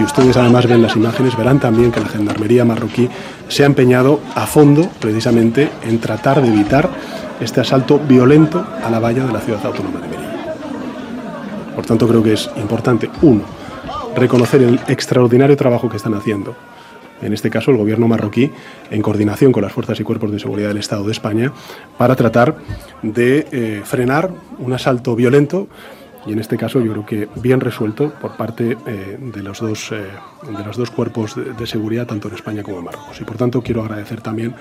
Si ustedes además ven las imágenes, verán también que la Gendarmería marroquí se ha empeñado a fondo precisamente en tratar de evitar este asalto violento a la valla de la ciudad autónoma de Melilla. Por tanto, creo que es importante, uno, reconocer el extraordinario trabajo que están haciendo en este caso el gobierno marroquí, en coordinación con las fuerzas y cuerpos de seguridad del Estado de España, para tratar de eh, frenar un asalto violento y en este caso yo creo que bien resuelto por parte eh, de, los dos, eh, de los dos cuerpos de, seguridad, tanto en España como en Marruecos. Y por tanto quiero agradecer también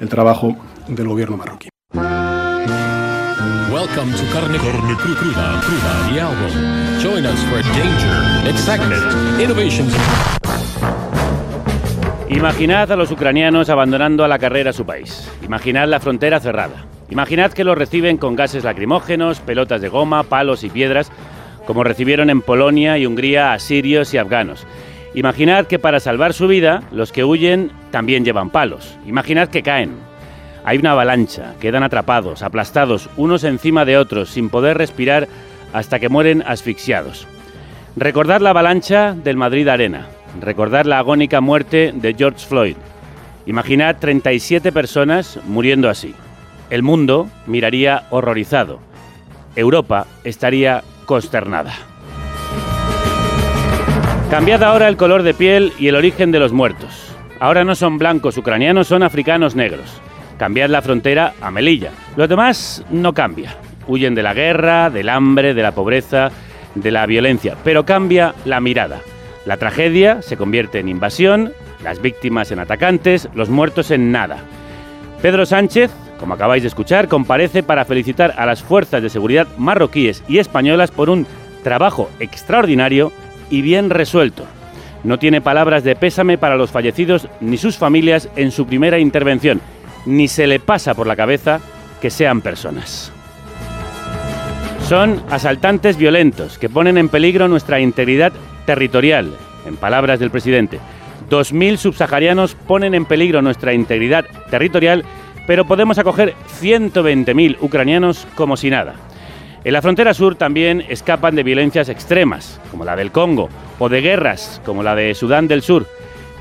el trabajo del gobierno marroquí. Welcome to Carne, Carne Cruda, Cruda, the album. Join us for danger, excitement, innovations. Imaginad a los ucranianos abandonando a la carrera su país. Imaginad la frontera cerrada. Imaginad que los reciben con gases lacrimógenos, pelotas de goma, palos y piedras, como recibieron en Polonia y Hungría a sirios y afganos. Imaginad que para salvar su vida, los que huyen también llevan palos. Imaginad que caen. Hay una avalancha, quedan atrapados, aplastados, unos encima de otros, sin poder respirar hasta que mueren asfixiados. Recordad la avalancha del Madrid Arena, recordar la agónica muerte de George Floyd. Imaginad 37 personas muriendo así. El mundo miraría horrorizado. Europa estaría consternada. Cambiad ahora el color de piel y el origen de los muertos. Ahora no son blancos ucranianos, son africanos negros. Cambiad la frontera a Melilla. Lo demás no cambia. Huyen de la guerra, del hambre, de la pobreza, de la violencia. Pero cambia la mirada. La tragedia se convierte en invasión, las víctimas en atacantes, los muertos en nada. Pedro Sánchez, como acabáis de escuchar, comparece para felicitar a las fuerzas de seguridad marroquíes y españolas por un trabajo extraordinario y bien resuelto. No tiene palabras de pésame para los fallecidos ni sus familias en su primera intervención, ni se le pasa por la cabeza que sean personas. Son asaltantes violentos que ponen en peligro nuestra integridad territorial, en palabras del presidente. 2.000 subsaharianos ponen en peligro nuestra integridad territorial, pero podemos acoger 120.000 ucranianos como si nada. En la frontera sur también escapan de violencias extremas, como la del Congo, o de guerras, como la de Sudán del Sur.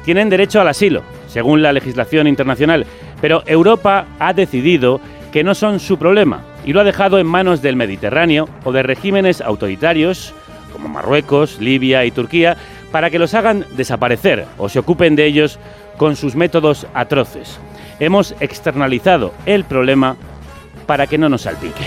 Tienen derecho al asilo, según la legislación internacional, pero Europa ha decidido que no son su problema y lo ha dejado en manos del Mediterráneo o de regímenes autoritarios como Marruecos, Libia y Turquía, para que los hagan desaparecer o se ocupen de ellos con sus métodos atroces. Hemos externalizado el problema para que no nos salpique.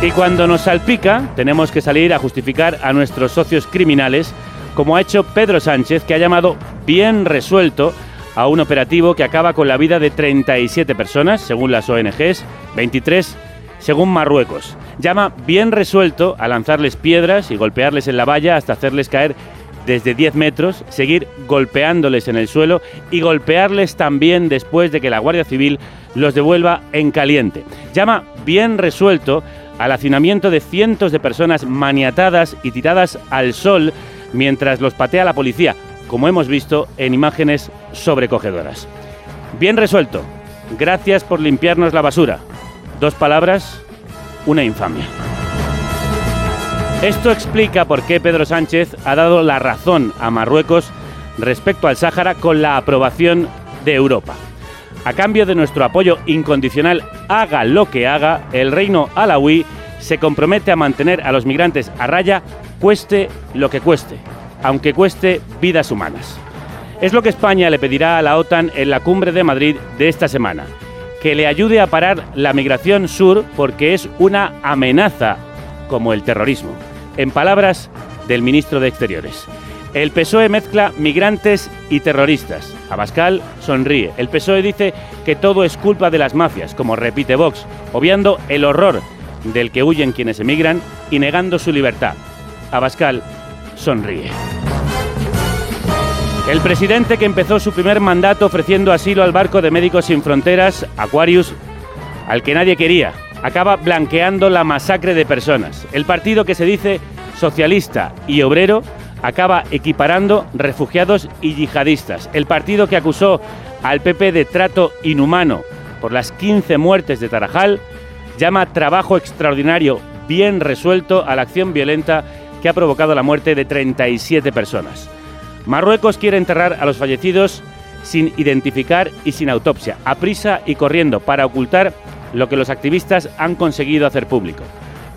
Y cuando nos salpica, tenemos que salir a justificar a nuestros socios criminales, como ha hecho Pedro Sánchez, que ha llamado bien resuelto a un operativo que acaba con la vida de 37 personas, según las ONGs, 23 según Marruecos. Llama bien resuelto a lanzarles piedras y golpearles en la valla hasta hacerles caer desde 10 metros, seguir golpeándoles en el suelo y golpearles también después de que la Guardia Civil los devuelva en caliente. Llama bien resuelto al hacinamiento de cientos de personas maniatadas y tiradas al sol mientras los patea la policía, como hemos visto en imágenes sobrecogedoras. Bien resuelto. Gracias por limpiarnos la basura. Dos palabras, una infamia. Esto explica por qué Pedro Sánchez ha dado la razón a Marruecos respecto al Sáhara con la aprobación de Europa. A cambio de nuestro apoyo incondicional, haga lo que haga, el reino alawí se compromete a mantener a los migrantes a raya, cueste lo que cueste, aunque cueste vidas humanas. Es lo que España le pedirá a la OTAN en la cumbre de Madrid de esta semana que le ayude a parar la migración sur porque es una amenaza como el terrorismo. En palabras del ministro de Exteriores. El PSOE mezcla migrantes y terroristas. Abascal sonríe. El PSOE dice que todo es culpa de las mafias, como repite Vox, obviando el horror del que huyen quienes emigran y negando su libertad. Abascal sonríe. El presidente que empezó su primer mandato ofreciendo asilo al barco de Médicos Sin Fronteras, Aquarius, al que nadie quería, acaba blanqueando la masacre de personas. El partido que se dice socialista y obrero acaba equiparando refugiados y yihadistas. El partido que acusó al PP de trato inhumano por las 15 muertes de Tarajal llama trabajo extraordinario bien resuelto a la acción violenta que ha provocado la muerte de 37 personas. Marruecos quiere enterrar a los fallecidos sin identificar y sin autopsia, a prisa y corriendo, para ocultar lo que los activistas han conseguido hacer público.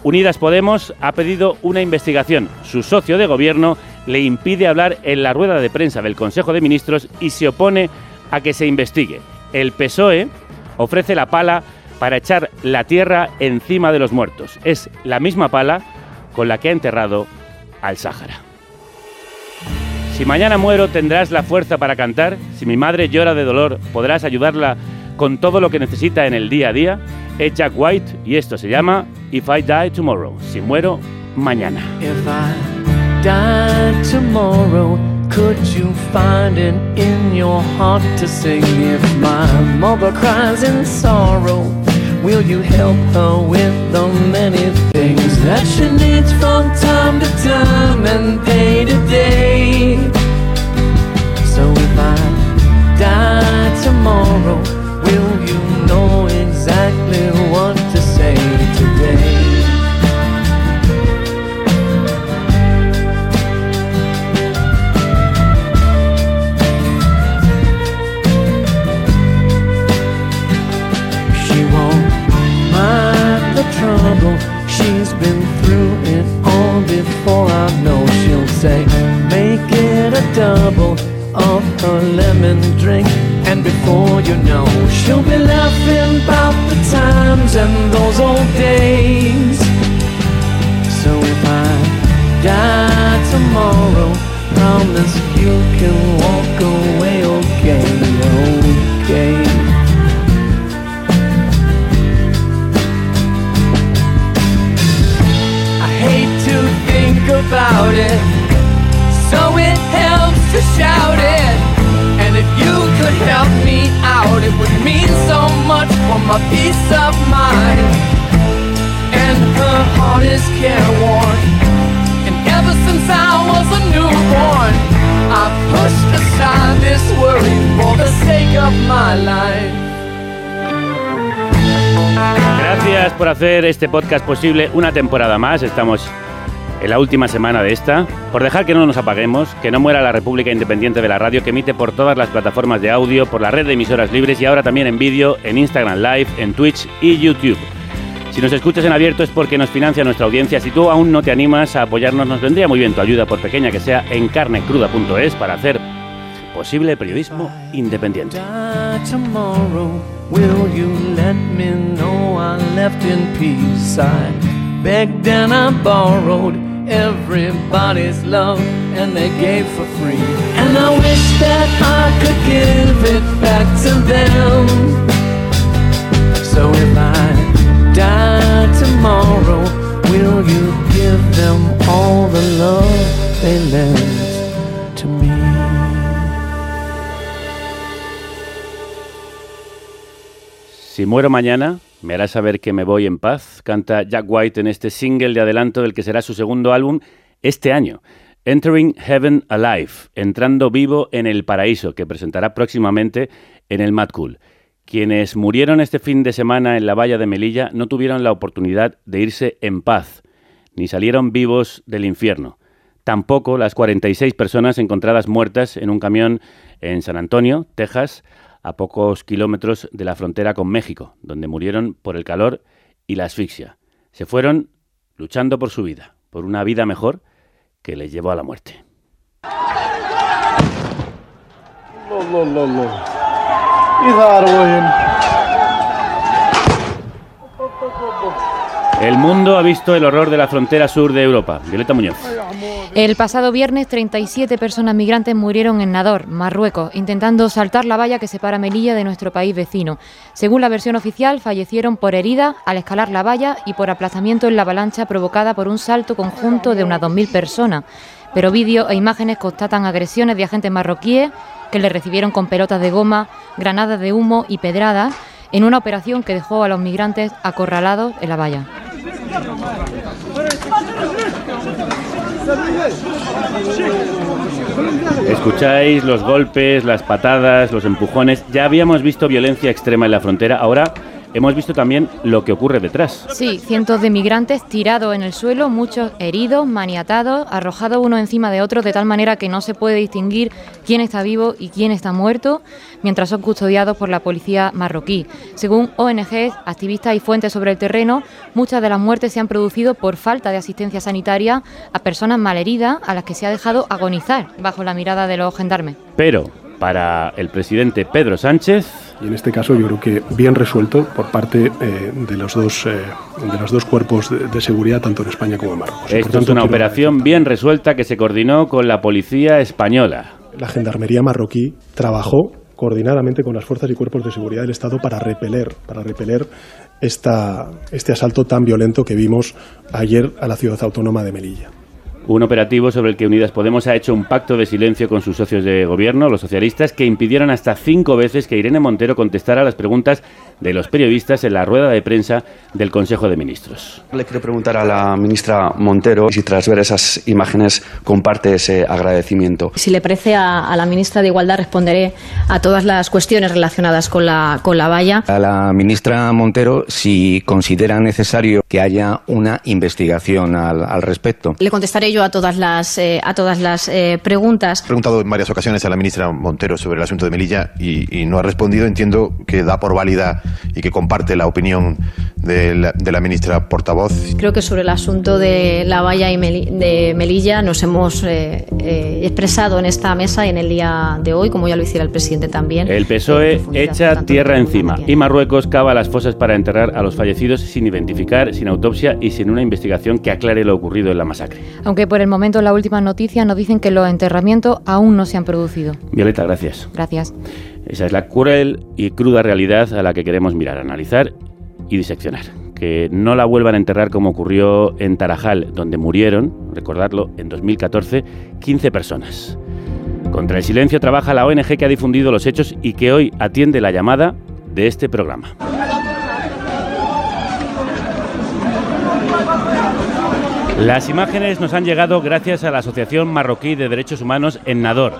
Unidas Podemos ha pedido una investigación. Su socio de gobierno le impide hablar en la rueda de prensa del Consejo de Ministros y se opone a que se investigue. El PSOE ofrece la pala para echar la tierra encima de los muertos. Es la misma pala con la que ha enterrado al Sáhara. Si mañana muero tendrás la fuerza para cantar. Si mi madre llora de dolor podrás ayudarla con todo lo que necesita en el día a día. Es Jack White y esto se llama If I Die Tomorrow. Si muero mañana. If I die tomorrow, could you find it in your heart to sing? If my mother cries in sorrow, will you help her with the many things that she needs from time to time and day to day? So if I die tomorrow, before. I know she'll say, make it a double of her lemon drink. And before you know, she'll be laughing about the times and those old days. Hacer este podcast posible una temporada más. Estamos en la última semana de esta. Por dejar que no nos apaguemos, que no muera la República Independiente de la Radio, que emite por todas las plataformas de audio, por la red de emisoras libres y ahora también en vídeo, en Instagram Live, en Twitch y YouTube. Si nos escuchas en abierto es porque nos financia nuestra audiencia. Si tú aún no te animas a apoyarnos, nos vendría muy bien tu ayuda, por pequeña que sea, en carnecruda.es para hacer posible periodismo independiente. die tomorrow, will you let me know I left in peace? I begged and I borrowed everybody's love, and they gave for free. And I wish that I could give it back to them. So if I die tomorrow, will you give them all the love they lent to me? Si muero mañana, me hará saber que me voy en paz, canta Jack White en este single de adelanto del que será su segundo álbum este año. Entering Heaven Alive, entrando vivo en el paraíso, que presentará próximamente en el Mad Cool. Quienes murieron este fin de semana en la valla de Melilla no tuvieron la oportunidad de irse en paz, ni salieron vivos del infierno. Tampoco las 46 personas encontradas muertas en un camión en San Antonio, Texas, a pocos kilómetros de la frontera con México, donde murieron por el calor y la asfixia. Se fueron luchando por su vida, por una vida mejor que les llevó a la muerte. El mundo ha visto el horror de la frontera sur de Europa. Violeta Muñoz. El pasado viernes, 37 personas migrantes murieron en Nador, Marruecos, intentando saltar la valla que separa Melilla de nuestro país vecino. Según la versión oficial, fallecieron por heridas al escalar la valla y por aplazamiento en la avalancha provocada por un salto conjunto de unas 2.000 personas. Pero vídeos e imágenes constatan agresiones de agentes marroquíes que le recibieron con pelotas de goma, granadas de humo y pedradas en una operación que dejó a los migrantes acorralados en la valla. Escucháis los golpes, las patadas, los empujones. Ya habíamos visto violencia extrema en la frontera. Ahora hemos visto también lo que ocurre detrás. Sí, cientos de migrantes tirados en el suelo, muchos heridos, maniatados, arrojados uno encima de otro de tal manera que no se puede distinguir quién está vivo y quién está muerto, mientras son custodiados por la policía marroquí. Según ONGs, activistas y fuentes sobre el terreno, muchas de las muertes se han producido por falta de asistencia sanitaria a personas malheridas a las que se ha dejado agonizar bajo la mirada de los gendarmes. Pero para el presidente Pedro Sánchez. Y en este caso yo creo que bien resuelto por parte eh, de, los dos, eh, de los dos cuerpos de, de, seguridad, tanto en España como en Marruecos. Esto es una operación bien resuelta que se coordinó con la policía española. La gendarmería marroquí trabajó coordinadamente con las fuerzas y cuerpos de seguridad del Estado para repeler, para repeler esta, este asalto tan violento que vimos ayer a la ciudad autónoma de Melilla un operativo sobre el que Unidas Podemos ha hecho un pacto de silencio con sus socios de gobierno, los socialistas, que impidieron hasta cinco veces que Irene Montero contestara las preguntas de los periodistas en la rueda de prensa del Consejo de Ministros. Le quiero preguntar a la ministra Montero si tras ver esas imágenes comparte ese agradecimiento. Si le parece a, a la ministra de Igualdad responderé a todas las cuestiones relacionadas con la, con la valla. A la ministra Montero si considera necesario que haya una investigación al, al respecto. Le contestaré yo a todas las, eh, a todas las eh, preguntas. He preguntado en varias ocasiones a la ministra Montero sobre el asunto de Melilla y, y no ha respondido. Entiendo que da por válida y que comparte la opinión de la, de la, ministra portavoz. Creo que sobre el asunto de la valla y Meli, de Melilla nos hemos eh, eh, expresado en esta mesa y en el día de hoy, como ya lo hiciera el presidente también. El PSOE echa tierra encima y Marruecos cava las fosas para enterrar a los fallecidos sin identificar, sin autopsia y sin una investigación que aclare lo ocurrido en la masacre. Aunque por el momento las últimas noticias nos dicen que los enterramientos aún no se han producido. Violeta, gracias. Gracias. Esa es la cruel y cruda realidad a la que queremos mirar, analizar y diseccionar. Que no la vuelvan a enterrar como ocurrió en Tarajal, donde murieron, recordarlo, en 2014, 15 personas. Contra el silencio trabaja la ONG que ha difundido los hechos y que hoy atiende la llamada de este programa. Las imágenes nos han llegado gracias a la Asociación Marroquí de Derechos Humanos en Nador,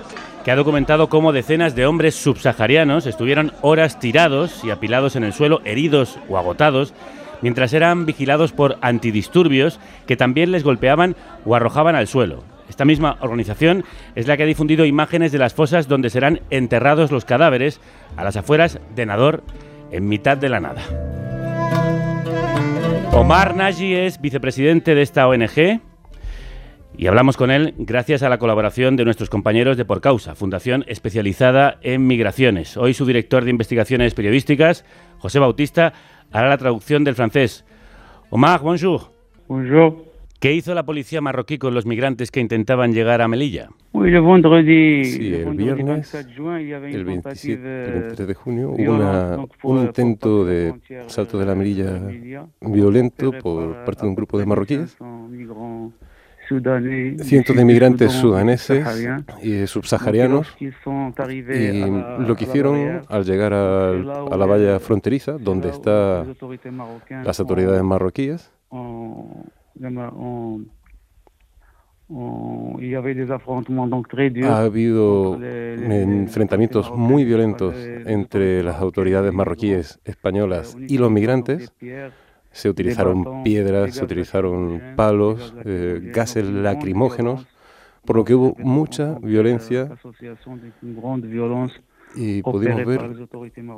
que ha documentado cómo decenas de hombres subsaharianos estuvieron horas tirados y apilados en el suelo, heridos o agotados, mientras eran vigilados por antidisturbios que también les golpeaban o arrojaban al suelo. Esta misma organización es la que ha difundido imágenes de las fosas donde serán enterrados los cadáveres a las afueras de Nador, en mitad de la nada. Omar Naji es vicepresidente de esta ONG y hablamos con él gracias a la colaboración de nuestros compañeros de Por Causa, fundación especializada en migraciones. Hoy su director de investigaciones periodísticas, José Bautista, hará la traducción del francés. Omar, bonjour. Bonjour. ¿Qué hizo la policía marroquí con los migrantes que intentaban llegar a Melilla? Sí, el viernes, el 27, el 23 de junio, hubo una, un intento de salto de la Melilla violento por parte de un grupo de marroquíes. Cientos de migrantes sudaneses y subsaharianos y lo que hicieron al llegar a, a la valla fronteriza, donde están las autoridades marroquíes, ha habido enfrentamientos muy violentos entre las autoridades marroquíes españolas y los migrantes. Se utilizaron piedras, se utilizaron palos, eh, gases lacrimógenos, por lo que hubo mucha violencia y pudimos ver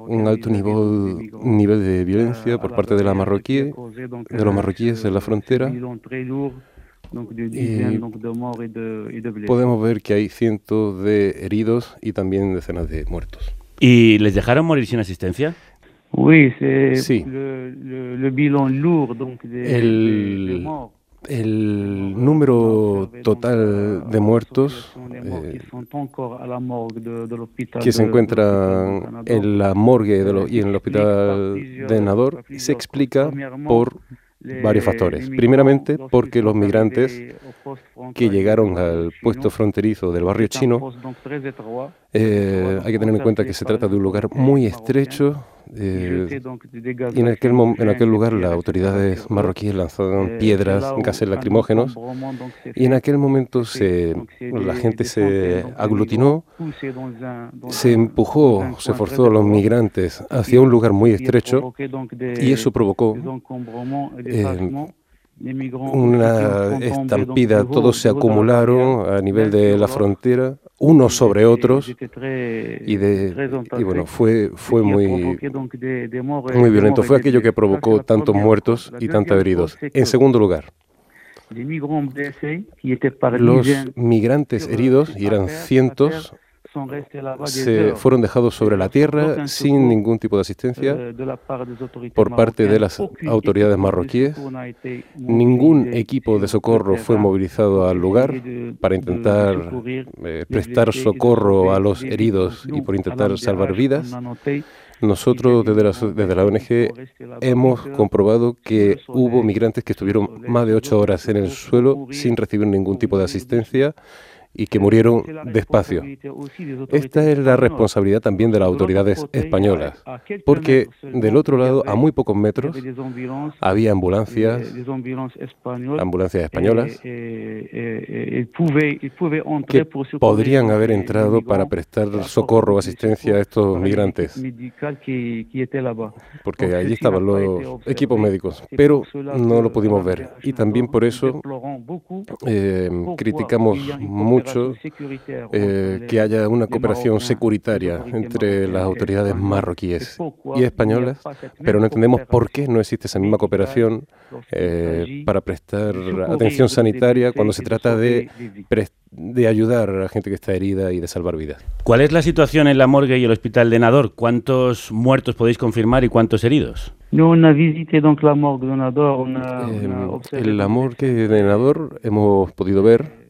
un alto nivel, nivel de violencia por parte de la marroquí, de los marroquíes en la frontera. Y podemos ver que hay cientos de heridos y también decenas de muertos. ¿Y les dejaron morir sin asistencia? Sí. El, el número total de muertos eh, que se encuentran en la morgue de lo, y en el hospital de Nador se explica por varios factores. Primeramente, porque los migrantes que llegaron al puesto fronterizo del barrio chino Eh, hay que tener en cuenta que se trata de un lugar muy estrecho eh, y en aquel, en aquel lugar las autoridades marroquíes lanzaron piedras, gases lacrimógenos y en aquel momento se, la gente se aglutinó, se empujó, se forzó a los migrantes hacia un lugar muy estrecho y eso provocó una estampida, todos se acumularon a nivel de la frontera, unos sobre otros, y, de, y bueno, fue, fue muy, muy violento. Fue aquello que provocó tantos muertos y tantos heridos. En segundo lugar, los migrantes heridos, y eran cientos, se fueron dejados sobre la tierra sin ningún tipo de asistencia por parte de las autoridades marroquíes. Ningún equipo de socorro fue movilizado al lugar para intentar eh, prestar socorro a los heridos y por intentar salvar vidas. Nosotros desde la, desde la ONG hemos comprobado que hubo migrantes que estuvieron más de ocho horas en el suelo sin recibir ningún tipo de asistencia y que murieron despacio. Esta es la responsabilidad también de las autoridades españolas, porque del otro lado, a muy pocos metros, había ambulancias, ambulancias españolas, que podrían haber entrado para prestar socorro o asistencia a estos migrantes, porque allí estaban los equipos médicos, pero no lo pudimos ver. Y también por eso eh, criticamos mucho eh, que haya una cooperación securitaria entre las autoridades marroquíes y españolas, pero no entendemos por qué no existe esa misma cooperación eh, para prestar atención sanitaria cuando se trata de, de ayudar a la gente que está herida y de salvar vidas. ¿Cuál es la situación en la morgue y el hospital de Nador? ¿Cuántos muertos podéis confirmar y cuántos heridos? En la morgue de Nador hemos podido ver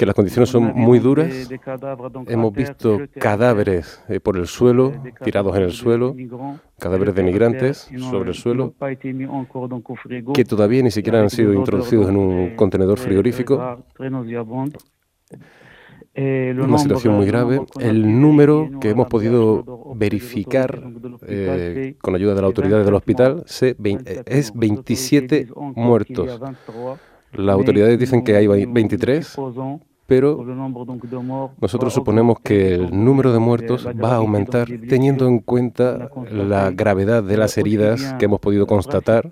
que las condiciones son muy duras. Hemos visto cadáveres eh, por el suelo, tirados en el suelo, cadáveres de migrantes sobre el suelo, que todavía ni siquiera han sido introducidos en un contenedor frigorífico. Una situación muy grave. El número que hemos podido verificar eh, con ayuda de la autoridad del hospital eh, es 27 muertos. Las autoridades dicen que hay 23, pero nosotros suponemos que el número de muertos va a aumentar teniendo en cuenta la gravedad de las heridas que hemos podido constatar,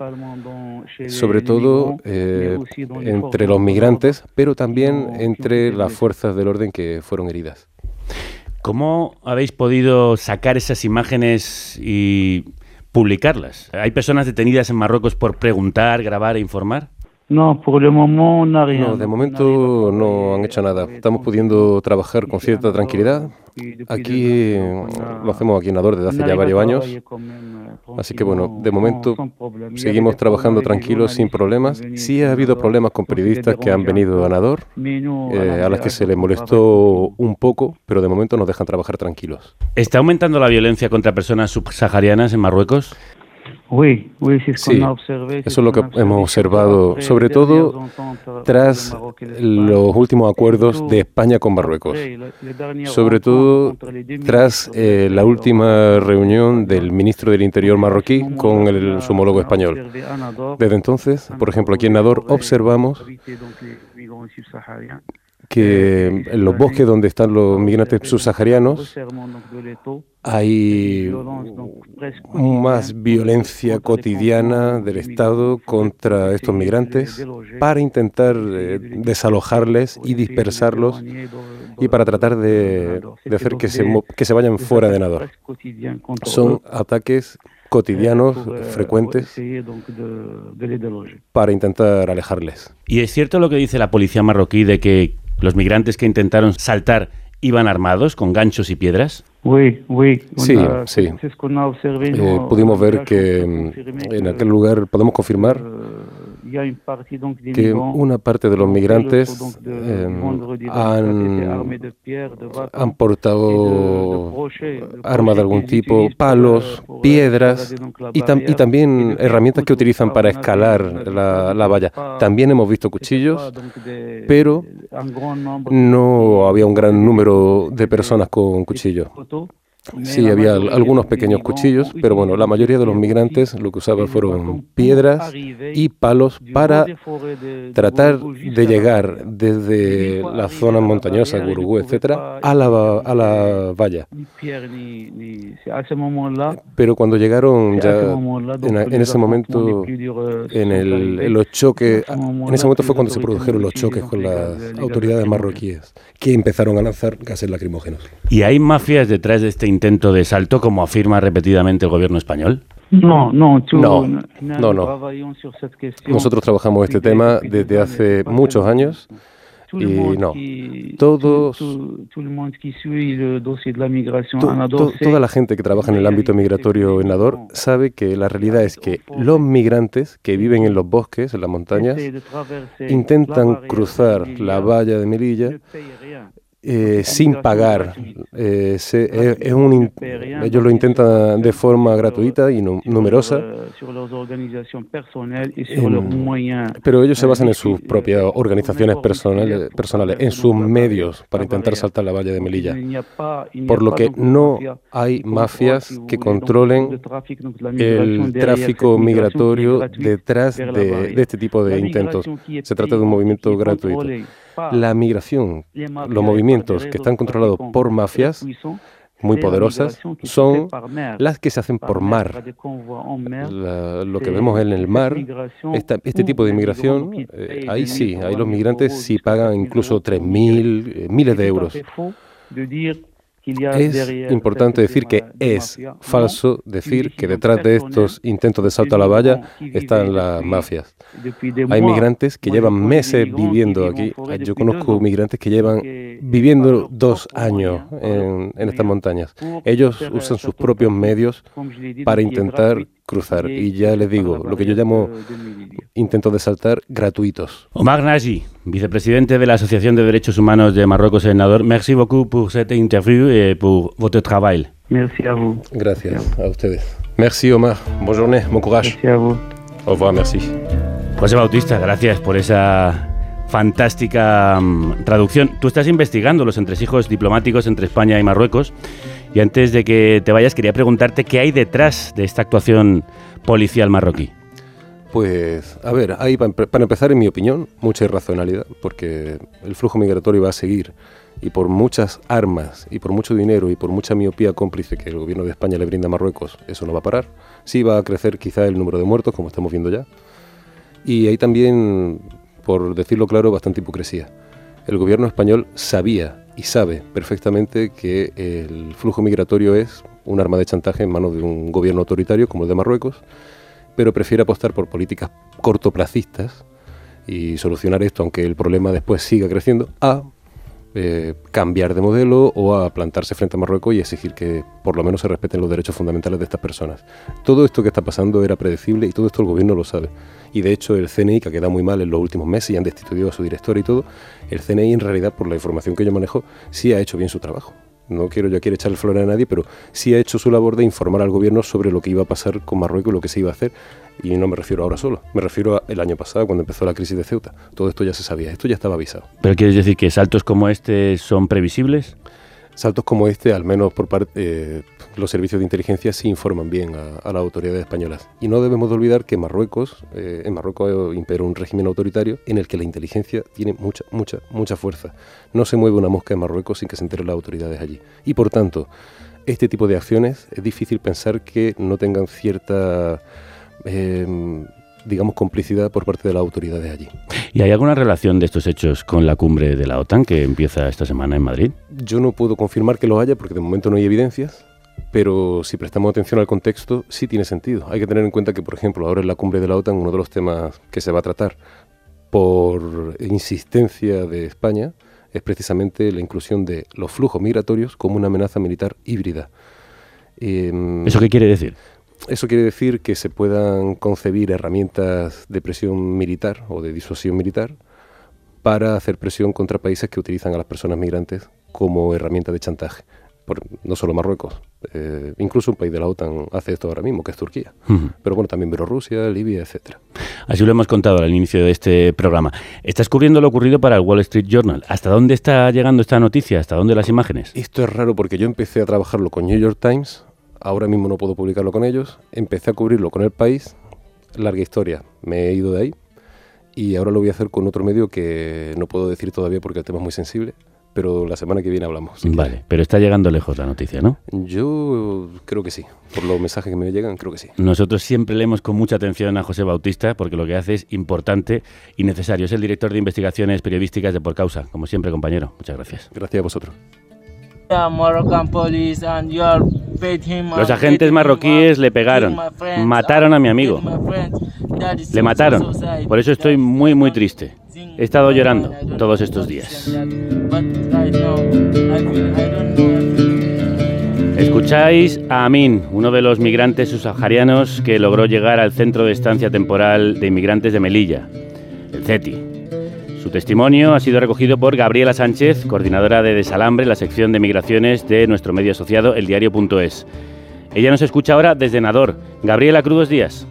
sobre todo eh, entre los migrantes, pero también entre las fuerzas del orden que fueron heridas. ¿Cómo habéis podido sacar esas imágenes y publicarlas? ¿Hay personas detenidas en Marruecos por preguntar, grabar e informar? No, por el momento no, no, de momento no han hecho nada. Estamos pudiendo trabajar con cierta tranquilidad. Aquí lo hacemos aquí en Nador desde hace ya varios años. Así que bueno, de momento seguimos trabajando tranquilos sin problemas. Sí ha habido problemas con periodistas que han venido a Nador, eh, a las que se les molestó un poco, pero de momento nos dejan trabajar tranquilos. ¿Está aumentando la violencia contra personas subsaharianas en Marruecos? Sí, eso es lo que hemos observado, sobre todo tras los últimos acuerdos de España con Marruecos, sobre todo tras eh, la última reunión del ministro del Interior marroquí con el, su homólogo español. Desde entonces, por ejemplo, aquí en Nador observamos que en los bosques donde están los migrantes subsaharianos hay más violencia cotidiana del Estado contra estos migrantes para intentar eh, desalojarles y dispersarlos y para tratar de, hacer que se, que se vayan fuera de Nador. Son ataques cotidianos, frecuentes, para intentar alejarles. ¿Y es cierto lo que dice la policía marroquí de que los migrantes que intentaron saltar iban armados con ganchos y piedras? Sí, sí. Eh, pudimos ver que en aquel lugar, podemos confirmar que una parte de los migrantes eh, han, han portado armas de algún tipo, palos, piedras y, y también herramientas que utilizan para escalar la, la valla. También hemos visto cuchillos, pero no había un gran número de personas con cuchillos. Sí, había algunos pequeños cuchillos, pero bueno, la mayoría de los migrantes lo que usaban fueron piedras y palos para tratar de llegar desde las zonas montañosas, Gurugú, etcétera, a la, a la valla. Pero cuando llegaron ya en, ese momento, en, el, en los choques, en ese momento fue cuando se produjeron los choques con las autoridades marroquíes, que empezaron a lanzar gases lacrimógenos. ¿Y hay mafias detrás de este intento de salto, como afirma repetidamente el gobierno español? No, no, no, no, no. Nosotros trabajamos este tema desde hace muchos años y no. Todos, toda la gente que trabaja en el ámbito migratorio en Nador sabe que la realidad es que los migrantes que viven en los bosques, en las montañas, intentan cruzar la valla de Melilla eh, sin pagar. Eh, eh, es un, ellos lo intentan de forma gratuita y numerosa. pero ellos se basan en sus propias organizaciones personales, personales, en sus medios para intentar saltar la valla de Melilla. Por lo que no hay mafias que controlen el tráfico migratorio detrás de, de este tipo de intentos. Se trata de un movimiento gratuito la migración, los movimientos que están controlados por mafias muy poderosas son las que se hacen por mar. lo que vemos en el mar, este tipo de inmigración, eh, ahí sí, ahí los migrantes sí pagan incluso 3.000, eh, miles de euros. Es importante decir que es falso decir que detrás de estos intentos de salto a la valla están las mafias. Hay migrantes que llevan meses viviendo aquí. Yo conozco migrantes que llevan viviendo dos años en, estas montañas. Ellos usan sus propios medios para intentar cruzar. Y ya les digo, lo que yo llamo intentos de saltar gratuitos. Omar Naji, vicepresidente de la Asociación de Derechos Humanos de Marruecos, senador. Merci beaucoup pour cette interview et pour votre travail. Merci a vous. Gracias a ustedes. Merci Omar. Bonne journée, bon courage. Merci a vous. Au revoir, merci. José Bautista, gracias por esa fantástica mm, traducción. Tú estás investigando los entresijos diplomáticos entre España y Marruecos. Y antes de que te vayas, quería preguntarte qué hay detrás de esta actuación policial marroquí. Pues, a ver, hay para empezar, en mi opinión, mucha irracionalidad, porque el flujo migratorio va a seguir y por muchas armas y por mucho dinero y por mucha miopía cómplice que el gobierno de España le brinda a Marruecos, eso no va a parar. Sí va a crecer quizá el número de muertos, como estamos viendo ya. Y hay también, por decirlo claro, bastante hipocresía. El gobierno español sabía y sabe perfectamente que el flujo migratorio es un arma de chantaje en manos de un gobierno autoritario como el de Marruecos pero prefiere apostar por políticas cortoplacistas y solucionar esto, aunque el problema después siga creciendo, a eh, cambiar de modelo o a plantarse frente a Marruecos y exigir que por lo menos se respeten los derechos fundamentales de estas personas. Todo esto que está pasando era predecible y todo esto el gobierno lo sabe. Y de hecho el CNI, que ha quedado muy mal en los últimos meses y han destituido a su director y todo, el CNI en realidad, por la información que yo manejo, sí ha hecho bien su trabajo no quiero yo aquí echarle flores a nadie, pero sí ha hecho su labor de informar al gobierno sobre lo que iba a pasar con Marruecos y lo que se iba a hacer. Y no me refiero ahora solo, me refiero al año pasado, cuando empezó la crisis de Ceuta. Todo esto ya se sabía, esto ya estaba avisado. ¿Pero quieres decir que saltos como este son previsibles? Saltos como este, al menos por parte eh, los servicios de inteligencia, sí informan bien a, las autoridades españolas. Y no debemos de olvidar que Marruecos, eh, en Marruecos impera un régimen autoritario en el que la inteligencia tiene mucha, mucha, mucha fuerza. No se mueve una mosca en Marruecos sin que se enteren las autoridades allí. Y por tanto, este tipo de acciones es difícil pensar que no tengan cierta... Eh, digamos, complicidad por parte de las autoridades allí. ¿Y hay alguna relación de estos hechos con la cumbre de la OTAN que empieza esta semana en Madrid? Yo no puedo confirmar que lo haya porque de momento no hay evidencias, pero si prestamos atención al contexto, sí tiene sentido. Hay que tener en cuenta que, por ejemplo, ahora en la cumbre de la OTAN, uno de los temas que se va a tratar por insistencia de España es precisamente la inclusión de los flujos migratorios como una amenaza militar híbrida. Em, ¿Eso qué quiere decir? Eso quiere decir que se puedan concebir herramientas de presión militar o de disuasión militar para hacer presión contra países que utilizan a las personas migrantes como herramienta de chantaje. No solo Marruecos, eh, incluso un país de la OTAN hace esto ahora mismo, que es Turquía. Pero bueno, también Bielorrusia, Libia, etcétera. Así lo hemos contado al inicio de este programa. Estás cubriendo lo ocurrido para el Wall Street Journal. ¿Hasta dónde está llegando esta noticia? ¿Hasta dónde las imágenes? Esto es raro porque yo empecé a trabajarlo con New York Times, ahora mismo no puedo publicarlo con ellos, empecé a cubrirlo con El País, larga historia, me he ido de ahí y ahora lo voy a hacer con otro medio que no puedo decir todavía porque el tema es muy sensible, pero la semana que viene hablamos. vale, pero está llegando lejos la noticia, ¿no? Yo creo que sí, por los mensajes que me llegan, creo que sí. Nosotros siempre leemos con mucha atención a José Bautista porque lo que hace es importante y necesario. Es el director de investigaciones periodísticas de Por Causa, como siempre, compañero. Muchas gracias. Gracias a vosotros. Los agentes marroquíes le pegaron, mataron a mi amigo. Le mataron. Por eso estoy muy, muy triste. He estado llorando todos estos días. Escucháis a Amin, uno de los migrantes subsaharianos que logró llegar al centro de estancia temporal de inmigrantes de Melilla, el CETI. Su testimonio ha sido recogido por Gabriela Sánchez, coordinadora de Desalambre, la sección de migraciones de nuestro medio asociado, eldiario.es. Ella nos escucha ahora desde Nador. Gabriela, crudos días.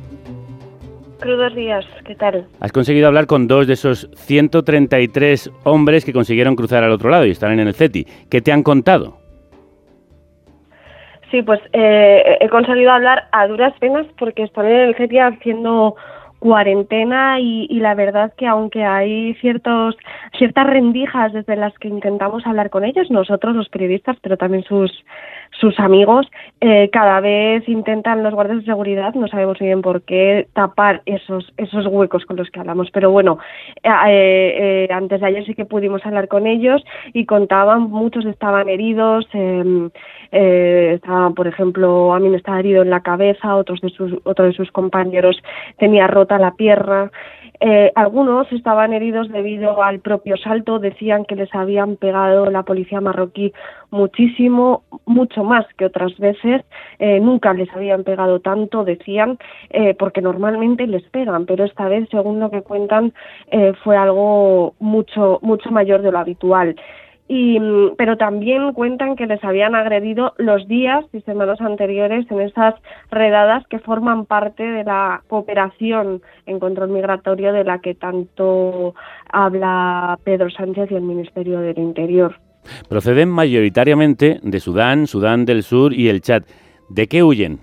Crudos días, ¿qué tal? Has conseguido hablar con dos de esos 133 hombres que consiguieron cruzar al otro lado y están en el CETI. ¿Qué te han contado? Sí, pues eh, he conseguido hablar a duras penas porque están en el CETI haciendo cuarentena y, la verdad que aunque hay ciertos ciertas rendijas desde las que intentamos hablar con ellos nosotros los periodistas pero también sus sus amigos eh, cada vez intentan los guardias de seguridad no sabemos bien por qué tapar esos esos huecos con los que hablamos pero bueno eh, eh, antes de ayer sí que pudimos hablar con ellos y contaban muchos estaban heridos em, estaban por ejemplo a mí me estaba herido en la cabeza otros de sus otro de sus compañeros tenía roto la pierna. Eh, algunos estaban heridos debido al propio salto, decían que les habían pegado la policía marroquí muchísimo, mucho más que otras veces, eh, nunca les habían pegado tanto, decían, eh, porque normalmente les pegan, pero esta vez, según lo que cuentan, fue algo mucho, mucho mayor de lo habitual. Y, mm, pero también cuentan que les habían agredido los días y semanas anteriores en esas redadas que forman parte de la cooperación en control migratorio de la que tanto habla Pedro Sánchez y el Ministerio del Interior. Proceden mayoritariamente de Sudán, Sudán del Sur y el Chad. ¿De qué huyen?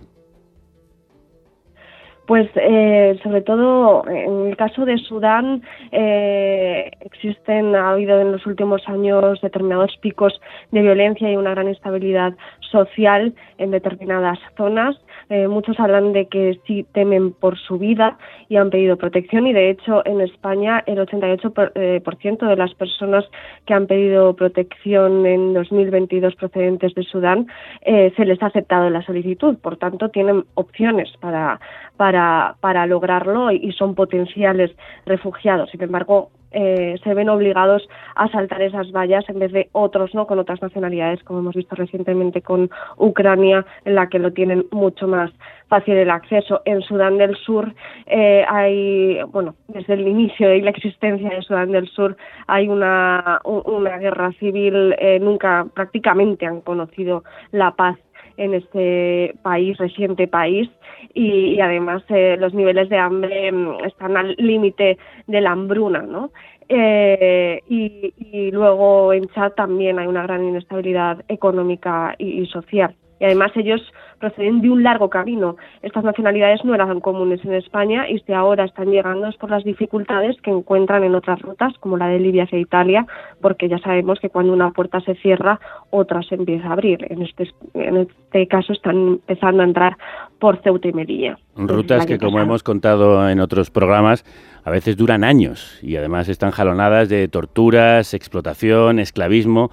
Pues eh, sobre todo en el caso de Sudán eh, existen, ha habido en los últimos años determinados picos de violencia y una gran instabilidad social en determinadas zonas. Eh, muchos hablan de que sí temen por su vida y han pedido protección y de hecho en España el 88% de las personas que han pedido protección en 2022 procedentes de Sudán se les ha aceptado la solicitud. Por tanto, tienen opciones para para, para lograrlo y son potenciales refugiados. Sin embargo, eh, se ven obligados a saltar esas vallas en vez de otros, ¿no? Con otras nacionalidades, como hemos visto recientemente con Ucrania, en la que lo tienen mucho más fácil el acceso. En Sudán del Sur eh, hay, bueno, desde el inicio de la existencia de Sudán del Sur hay una, una guerra civil, eh, nunca prácticamente han conocido la paz en este país, reciente país, y, además eh, los niveles de hambre mm, están al límite de la hambruna, ¿no? Eh, y, luego en Chad también hay una gran inestabilidad económica y social y además ellos proceden de un largo camino. Estas nacionalidades no eran comunes en España y si ahora están llegando es por las dificultades que encuentran en otras rutas, como la de Libia hacia Italia, porque ya sabemos que cuando una puerta se cierra, otra se empieza a abrir. En este, en este caso están empezando a entrar por Ceuta y Melilla. Rutas que, como hemos contado en otros programas, a veces duran años y además están jalonadas de torturas, explotación, esclavismo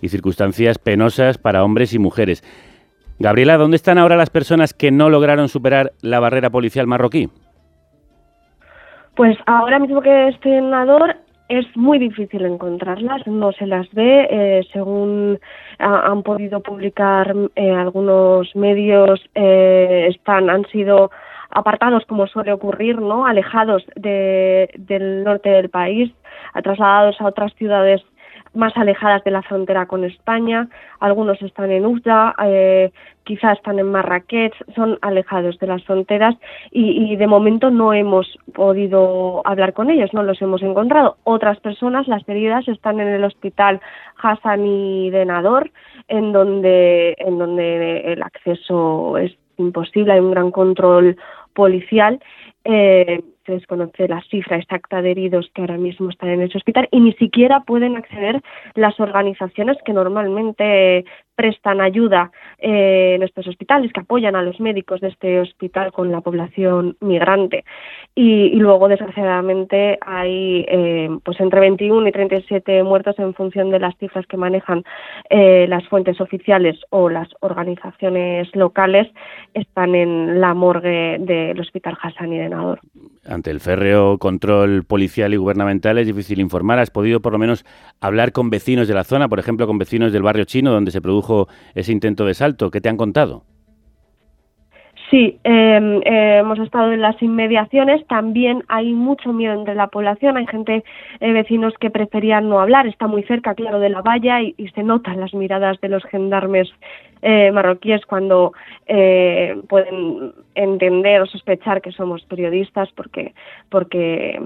y circunstancias penosas para hombres y mujeres. Gabriela, ¿dónde están ahora las personas que no lograron superar la barrera policial marroquí? Pues ahora mismo que estoy en Nador es muy difícil encontrarlas, no se las ve, eh, según han podido publicar eh, algunos medios eh, están han sido apartados como suele ocurrir, ¿no? Alejados del norte del país, trasladados a otras ciudades más alejadas de la frontera con España, algunos están en Uzda, eh, quizás están en Marrakech, son alejados de las fronteras y, de momento no hemos podido hablar con ellos, no los hemos encontrado. Otras personas, las heridas, están en el hospital Hassani de Nador, en donde, en donde el acceso es imposible, hay un gran control policial. Eh, se desconoce la cifra exacta de heridos que ahora mismo están en ese hospital y ni siquiera pueden acceder las organizaciones que normalmente prestan ayuda eh, en estos hospitales, que apoyan a los médicos de este hospital con la población migrante. Y, luego, desgraciadamente, hay eh, pues entre 21 y 37 muertos en función de las cifras que manejan eh, las fuentes oficiales o las organizaciones locales, están en la morgue del Hospital Hassan y de Nador. Ante el férreo control policial y gubernamental es difícil informar. ¿Has podido por lo menos hablar con vecinos de la zona, por ejemplo, con vecinos del barrio chino donde se ese intento de salto? ¿Qué te han contado? Sí, em, eh, hemos estado en las inmediaciones. También hay mucho miedo entre la población. Hay gente, eh, vecinos que preferían no hablar. Está muy cerca, claro, de la valla y, se notan las miradas de los gendarmes eh, marroquíes cuando pueden entender o sospechar que somos periodistas porque porque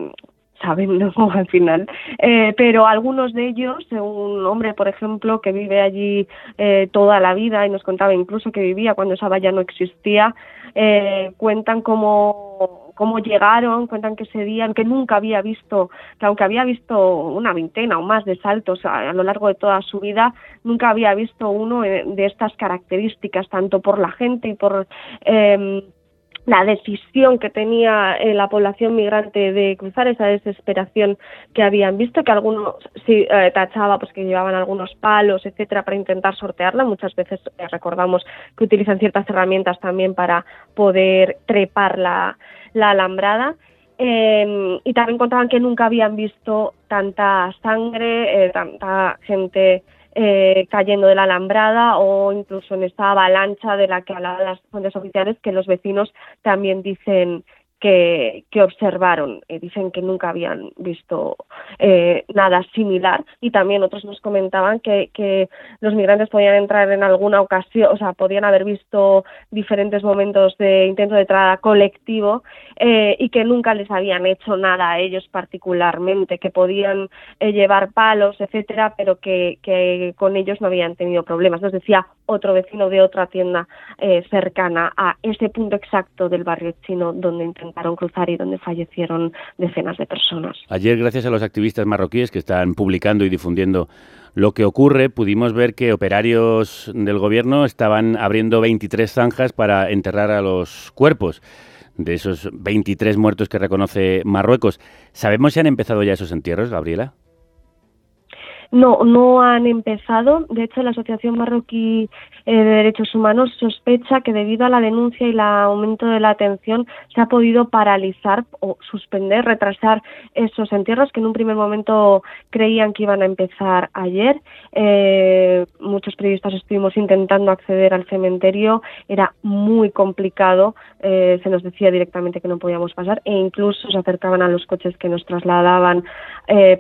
saben ¿no? al final. Eh, pero algunos de ellos, un hombre, por ejemplo, que vive allí eh, toda la vida y nos contaba incluso que vivía cuando esa valla no existía, eh, cuentan cómo cómo llegaron, cuentan que ese día, que nunca había visto, que aunque había visto una veintena o más de saltos a, lo largo de toda su vida, nunca había visto uno de estas características, tanto por la gente y por eh, la decisión que tenía eh, la población migrante de cruzar esa desesperación que habían visto, que algunos sí eh, tachaba pues que llevaban algunos palos, etcétera, para intentar sortearla. Muchas veces eh, recordamos que utilizan ciertas herramientas también para poder trepar la, la alambrada. Em, y también contaban que nunca habían visto tanta sangre, tanta gente eh, cayendo de la alambrada o incluso en esta avalancha de la que hablaban las fuentes oficiales que los vecinos también dicen que, observaron. y dicen que nunca habían visto eh, nada similar y también otros nos comentaban que, que, los migrantes podían entrar en alguna ocasión, o sea, podían haber visto diferentes momentos de intento de entrada colectivo eh, y que nunca les habían hecho nada a ellos particularmente, que podían eh, llevar palos, etcétera, pero que, que, con ellos no habían tenido problemas. Nos decía otro vecino de otra tienda cercana a ese punto exacto del barrio chino donde intentaron cruzar y donde fallecieron decenas de personas. Ayer, gracias a los activistas marroquíes que están publicando y difundiendo lo que ocurre, pudimos ver que operarios del gobierno estaban abriendo 23 zanjas para enterrar a los cuerpos de esos 23 muertos que reconoce Marruecos. ¿Sabemos si han empezado ya esos entierros, Gabriela? No, no han empezado. De hecho, la Asociación Marroquí de Derechos Humanos sospecha que debido a la denuncia y el aumento de la atención se ha podido paralizar o suspender, retrasar esos entierros que en un primer momento creían que iban a empezar ayer. Eh, muchos periodistas estuvimos intentando acceder al cementerio, era muy complicado, eh, se nos decía directamente que no podíamos pasar e incluso se acercaban a los coches que nos trasladaban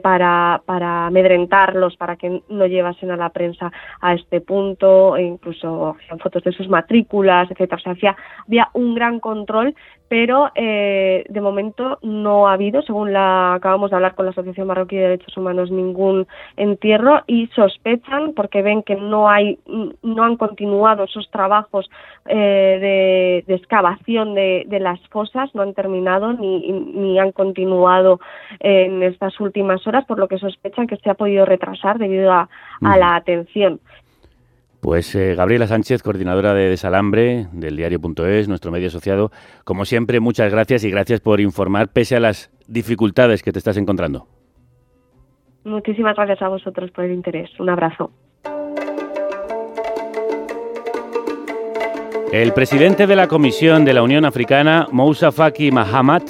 para, para amedrentar para que no llevasen a la prensa a este punto, e incluso hacían fotos de sus matrículas, etcétera. O sea, había, había un gran control pero eh, de momento no ha habido, según la acabamos de hablar con la Asociación Marroquí de Derechos Humanos, ningún entierro y sospechan porque ven que no hay, no han continuado esos trabajos eh, de, excavación de, las fosas, no han terminado ni, ni han continuado en estas últimas horas, por lo que sospechan que se ha podido retrasar debido a, a la atención. Pues eh, Gabriela Sánchez, coordinadora de Desalambre del diario.es, nuestro medio asociado, como siempre, muchas gracias y gracias por informar pese a las dificultades que te estás encontrando. Muchísimas gracias a vosotros por el interés. Un abrazo. El presidente de la Comisión de la Unión Africana, Moussa Faki Mahamat,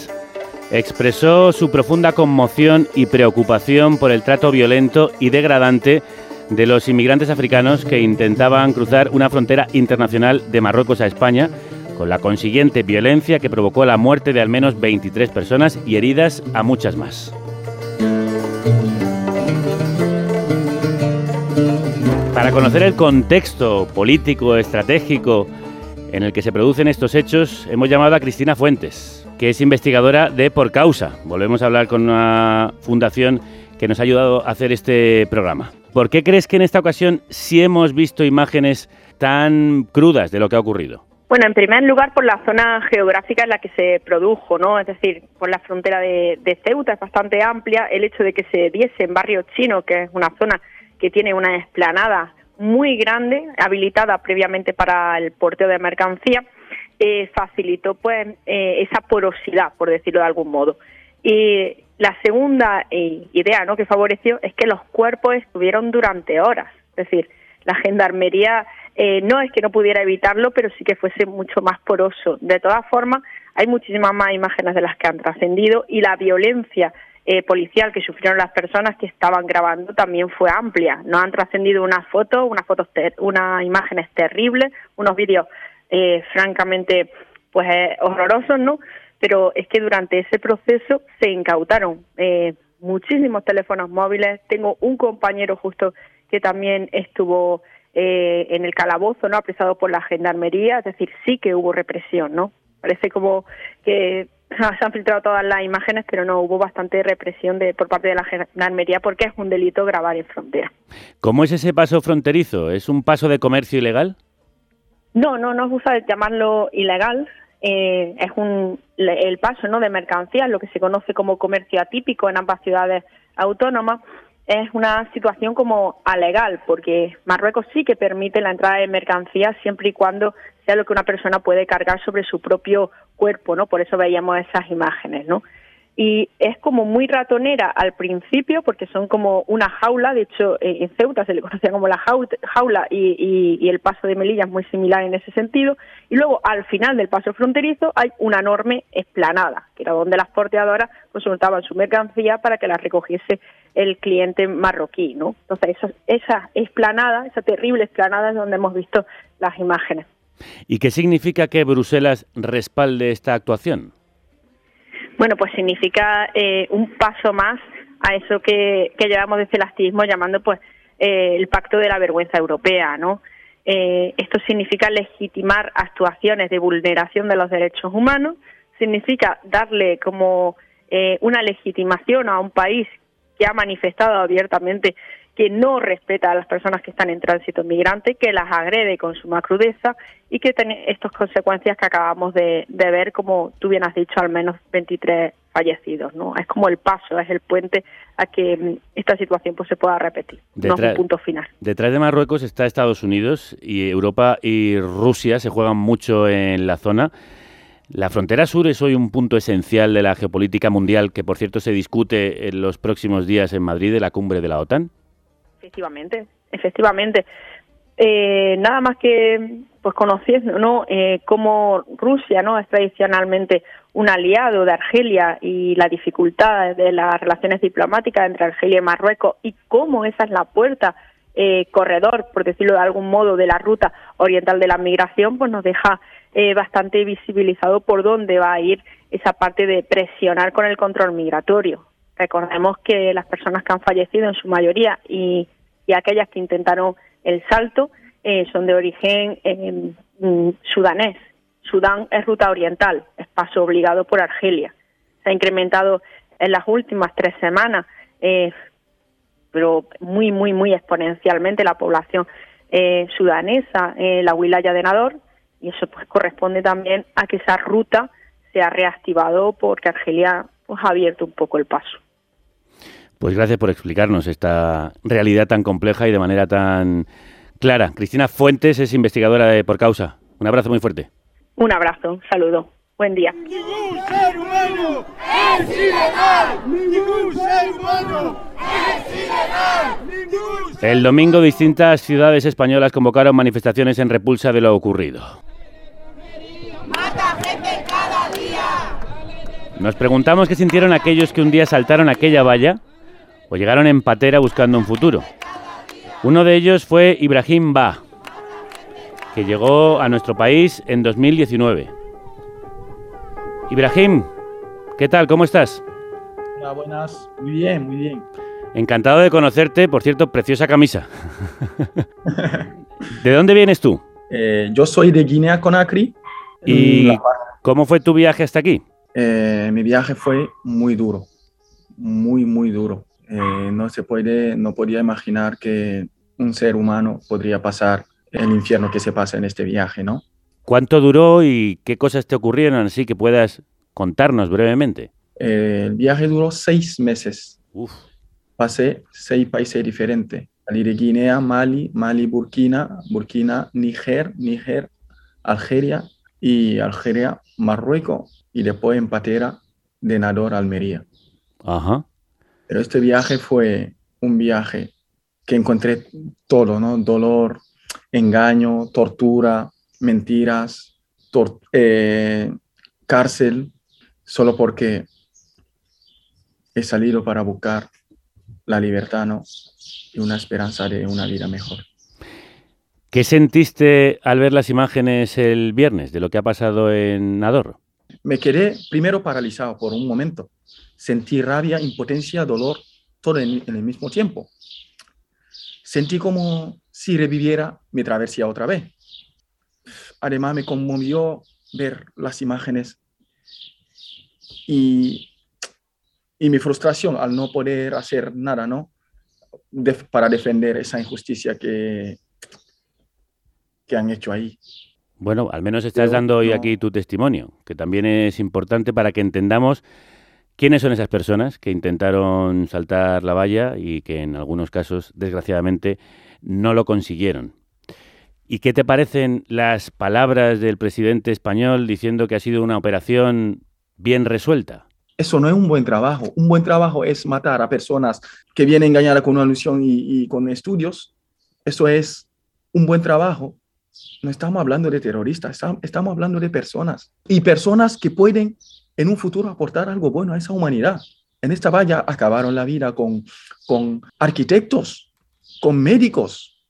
expresó su profunda conmoción y preocupación por el trato violento y degradante de los inmigrantes africanos que intentaban cruzar una frontera internacional de Marruecos a España, con la consiguiente violencia que provocó la muerte de al menos 23 personas y heridas a muchas más. Para conocer el contexto político, estratégico en el que se producen estos hechos, hemos llamado a Cristina Fuentes, que es investigadora de Por Causa. Volvemos a hablar con una fundación que nos ha ayudado a hacer este programa. ¿Por qué crees que en esta ocasión sí hemos visto imágenes tan crudas de lo que ha ocurrido? Bueno, en primer lugar por la zona geográfica en la que se produjo, ¿no? Es decir, por la frontera de, Ceuta es bastante amplia. El hecho de que se diese en Barrio Chino, que es una zona que tiene una explanada muy grande, habilitada previamente para el porteo de mercancía, eh, facilitó pues eh, esa porosidad, por decirlo de algún modo. Y la segunda eh, idea ¿no? que favoreció es que los cuerpos estuvieron durante horas, es decir, la gendarmería no es que no pudiera evitarlo, pero sí que fuese mucho más poroso. De todas formas, hay muchísimas más imágenes de las que han trascendido y la violencia eh, policial que sufrieron las personas que estaban grabando también fue amplia. Nos han trascendido unas fotos, unas fotos, unas imágenes terribles, unos vídeos eh, francamente pues eh, horrorosos, ¿no? Pero es que durante ese proceso se incautaron muchísimos teléfonos móviles. Tengo un compañero justo que también estuvo en el calabozo, ¿no? Apresado por la gendarmería, es decir, sí que hubo represión, ¿no? Parece como que se han filtrado todas las imágenes, pero no hubo bastante represión de, por parte de la Gendarmería porque es un delito grabar en frontera. ¿Cómo es ese paso fronterizo? ¿Es un paso de comercio ilegal? No, no nos gusta llamarlo ilegal. Eh, es un, el paso no de mercancías, lo que se conoce como comercio atípico en ambas ciudades autónomas es una situación como alegal, porque Marruecos sí que permite la entrada de mercancías siempre y cuando sea lo que una persona puede cargar sobre su propio cuerpo, ¿no? Por eso veíamos esas imágenes, ¿no? Y es como muy ratonera al principio porque son como una jaula, de hecho eh, en Ceuta se le conocía como la jaula y, el paso de Melilla es muy similar en ese sentido, y luego al final del paso fronterizo hay una enorme esplanada, que era donde las porteadoras consultaban su mercancía para que la recogiese el cliente marroquí, ¿no? Entonces esa, esa esplanada, esa terrible esplanada es donde hemos visto las imágenes. ¿Y qué significa que Bruselas respalde esta actuación? Bueno, pues significa eh, un paso más a eso que, llevamos de celastismo llamando pues eh, el pacto de la vergüenza europea, ¿no? Eh, esto significa legitimar actuaciones de vulneración de los derechos humanos, significa darle como una legitimación a un país que ha manifestado abiertamente que no respeta a las personas que están en tránsito migrante, que las agrede con suma crudeza y que tiene estas consecuencias que acabamos de, ver, como tú bien has dicho, al menos 23 fallecidos. ¿no? Es como el paso, es el puente a que mm, esta situación pues, se pueda repetir. no es un punto final. Detrás de Marruecos está Estados Unidos y Europa y Rusia se juegan mucho en la zona. La frontera sur es hoy un punto esencial de la geopolítica mundial que, por cierto, se discute en los próximos días en Madrid de la cumbre de la OTAN. Efectivamente, efectivamente. Eh, nada más que pues conociendo no eh, cómo Rusia no es tradicionalmente un aliado de Argelia y la dificultad de las relaciones diplomáticas entre Argelia y Marruecos y cómo esa es la puerta eh, corredor por decirlo de algún modo de la ruta oriental de la migración pues nos deja eh, bastante visibilizado por dónde va a ir esa parte de presionar con el control migratorio. Recordemos que las personas que han fallecido en su mayoría y y aquellas que intentaron el salto eh, son de origen eh, mm, sudanés. Sudán es ruta oriental, es paso obligado por Argelia. Se ha incrementado en las últimas tres semanas, eh, pero muy, muy, muy exponencialmente la población sudanesa en la wilaya de Nador, y eso pues corresponde también a que esa ruta se ha reactivado porque Argelia pues, ha abierto un poco el paso. Pues gracias por explicarnos esta realidad tan compleja y de manera tan clara. Cristina Fuentes es investigadora de Por Causa. Un abrazo muy fuerte. Un abrazo, un saludo. Buen día. Ningún ser humano es ilegal. Ningún ser humano es ilegal. El domingo distintas ciudades españolas convocaron manifestaciones en repulsa de lo ocurrido. Mata gente cada día. Nos preguntamos qué sintieron aquellos que un día saltaron aquella valla o llegaron en patera buscando un futuro. Uno de ellos fue Ibrahim Ba, que llegó a nuestro país en 2019. Ibrahim, ¿qué tal? ¿Cómo estás? Hola, buenas. Muy bien, muy bien. Encantado de conocerte, por cierto, preciosa camisa. ¿De dónde vienes tú? Eh, yo soy de Guinea Conakry. ¿Y cómo fue tu viaje hasta aquí? Eh, mi viaje fue muy duro, muy, muy duro. Eh, no se puede, no podía imaginar que un ser humano podría pasar el infierno que se pasa en este viaje, ¿no? ¿Cuánto duró y qué cosas te ocurrieron así que puedas contarnos brevemente? el viaje duró seis meses. Pasé seis países diferentes. Salí de Guinea, Mali, Mali, Burkina, Burkina, Níger, Níger, Algeria y Algeria, Marruecos y después en Patera de Nador, Almería. Ajá. Pero este viaje fue un viaje que encontré todo, ¿no? Dolor, engaño, tortura, mentiras, eh, cárcel, solo porque he salido para buscar la libertad ¿no? y una esperanza de una vida mejor. ¿Qué sentiste al ver las imágenes el viernes de lo que ha pasado en Nador? Me quedé primero paralizado por un momento. Sentí rabia, impotencia, dolor, todo en, en el mismo tiempo. Sentí como si reviviera mi travesía otra vez. Además me conmovió ver las imágenes y y mi frustración al no poder hacer nada, ¿no? para defender esa injusticia que, que han hecho ahí. Bueno, al menos estás dando hoy aquí tu testimonio, que también es importante para que entendamos quiénes son esas personas que intentaron saltar la valla y que en algunos casos, desgraciadamente, no lo consiguieron. ¿Y qué te parecen las palabras del presidente español diciendo que ha sido una operación bien resuelta? Eso no es un buen trabajo. Un buen trabajo es matar a personas que vienen engañadas con una ilusión y, con estudios. Eso es un buen trabajo. No estamos hablando de terroristas, estamos hablando de personas. Y personas que pueden en un futuro aportar algo bueno a esa humanidad. En esta valla acabaron la vida con, con arquitectos, con médicos,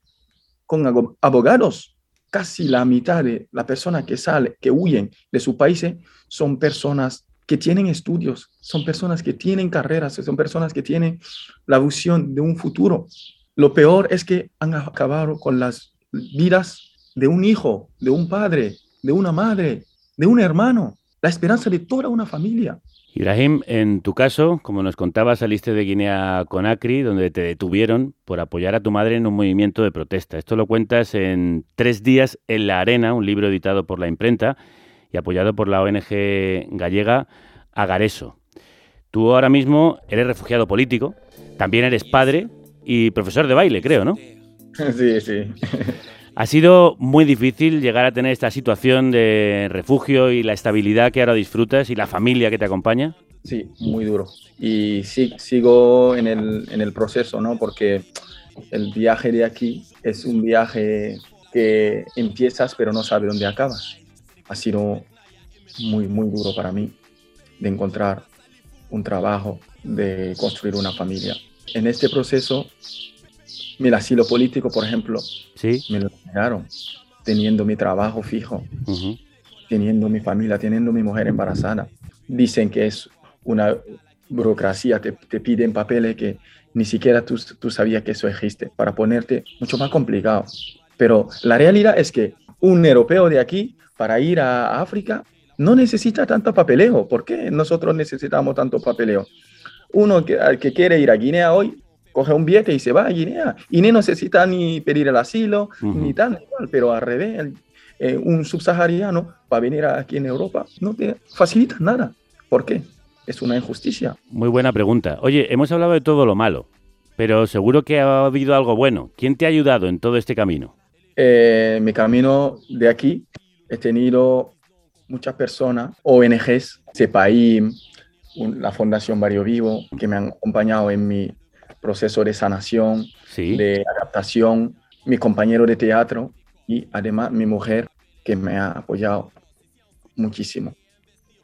con abogados. Casi la mitad de las personas que salen, que huyen de sus países, son personas que tienen estudios, son personas que tienen carreras, son personas que tienen la visión de un futuro. Lo peor es que han acabado con las vidas de un hijo, de un padre, de una madre, de un hermano, la esperanza de toda una familia. Ibrahim, en tu caso, como nos contabas, saliste de Guinea Conakry, donde te detuvieron por apoyar a tu madre en un movimiento de protesta. Esto lo cuentas en Tres días en la arena, un libro editado por la imprenta y apoyado por la ONG gallega Agareso. Tú ahora mismo eres refugiado político, también eres padre y profesor de baile, creo, ¿no? Sí, sí. Ha sido muy difícil llegar a tener esta situación de refugio y la estabilidad que ahora disfrutas y la familia que te acompaña. Sí, muy duro. Y sí, sigo en el, en el proceso, ¿no? Porque el viaje de aquí es un viaje que empiezas pero no sabes dónde acabas ha sido muy, muy duro para mí de encontrar un trabajo, de construir una familia. En este proceso, el asilo político, por ejemplo, ¿Sí? me lo negaron, teniendo mi trabajo fijo, teniendo mi familia, teniendo mi mujer embarazada. Dicen que es una burocracia, te, te piden papeles que ni siquiera tú, tú sabías que eso existe, para ponerte mucho más complicado. Pero la realidad es que un europeo de aquí para ir a África no necesita tanto papeleo. ¿Por qué nosotros necesitamos tanto papeleo? Uno que, que quiere ir a Guinea hoy, coge un billete y se va a Guinea. Y ni necesita ni pedir el asilo, ni tal, pero al revés, eh, un subsahariano para venir aquí en Europa no te facilita nada. ¿Por qué? Es una injusticia. Muy buena pregunta. Oye, hemos hablado de todo lo malo, pero seguro que ha habido algo bueno. ¿Quién te ha ayudado en todo este camino? Eh, mi camino de aquí he tenido muchas personas, ONGs, CEPAIM, la Fundación Barrio Vivo, que me han acompañado en mi proceso de sanación, de adaptación, mi compañero de teatro y además mi mujer, que me ha apoyado muchísimo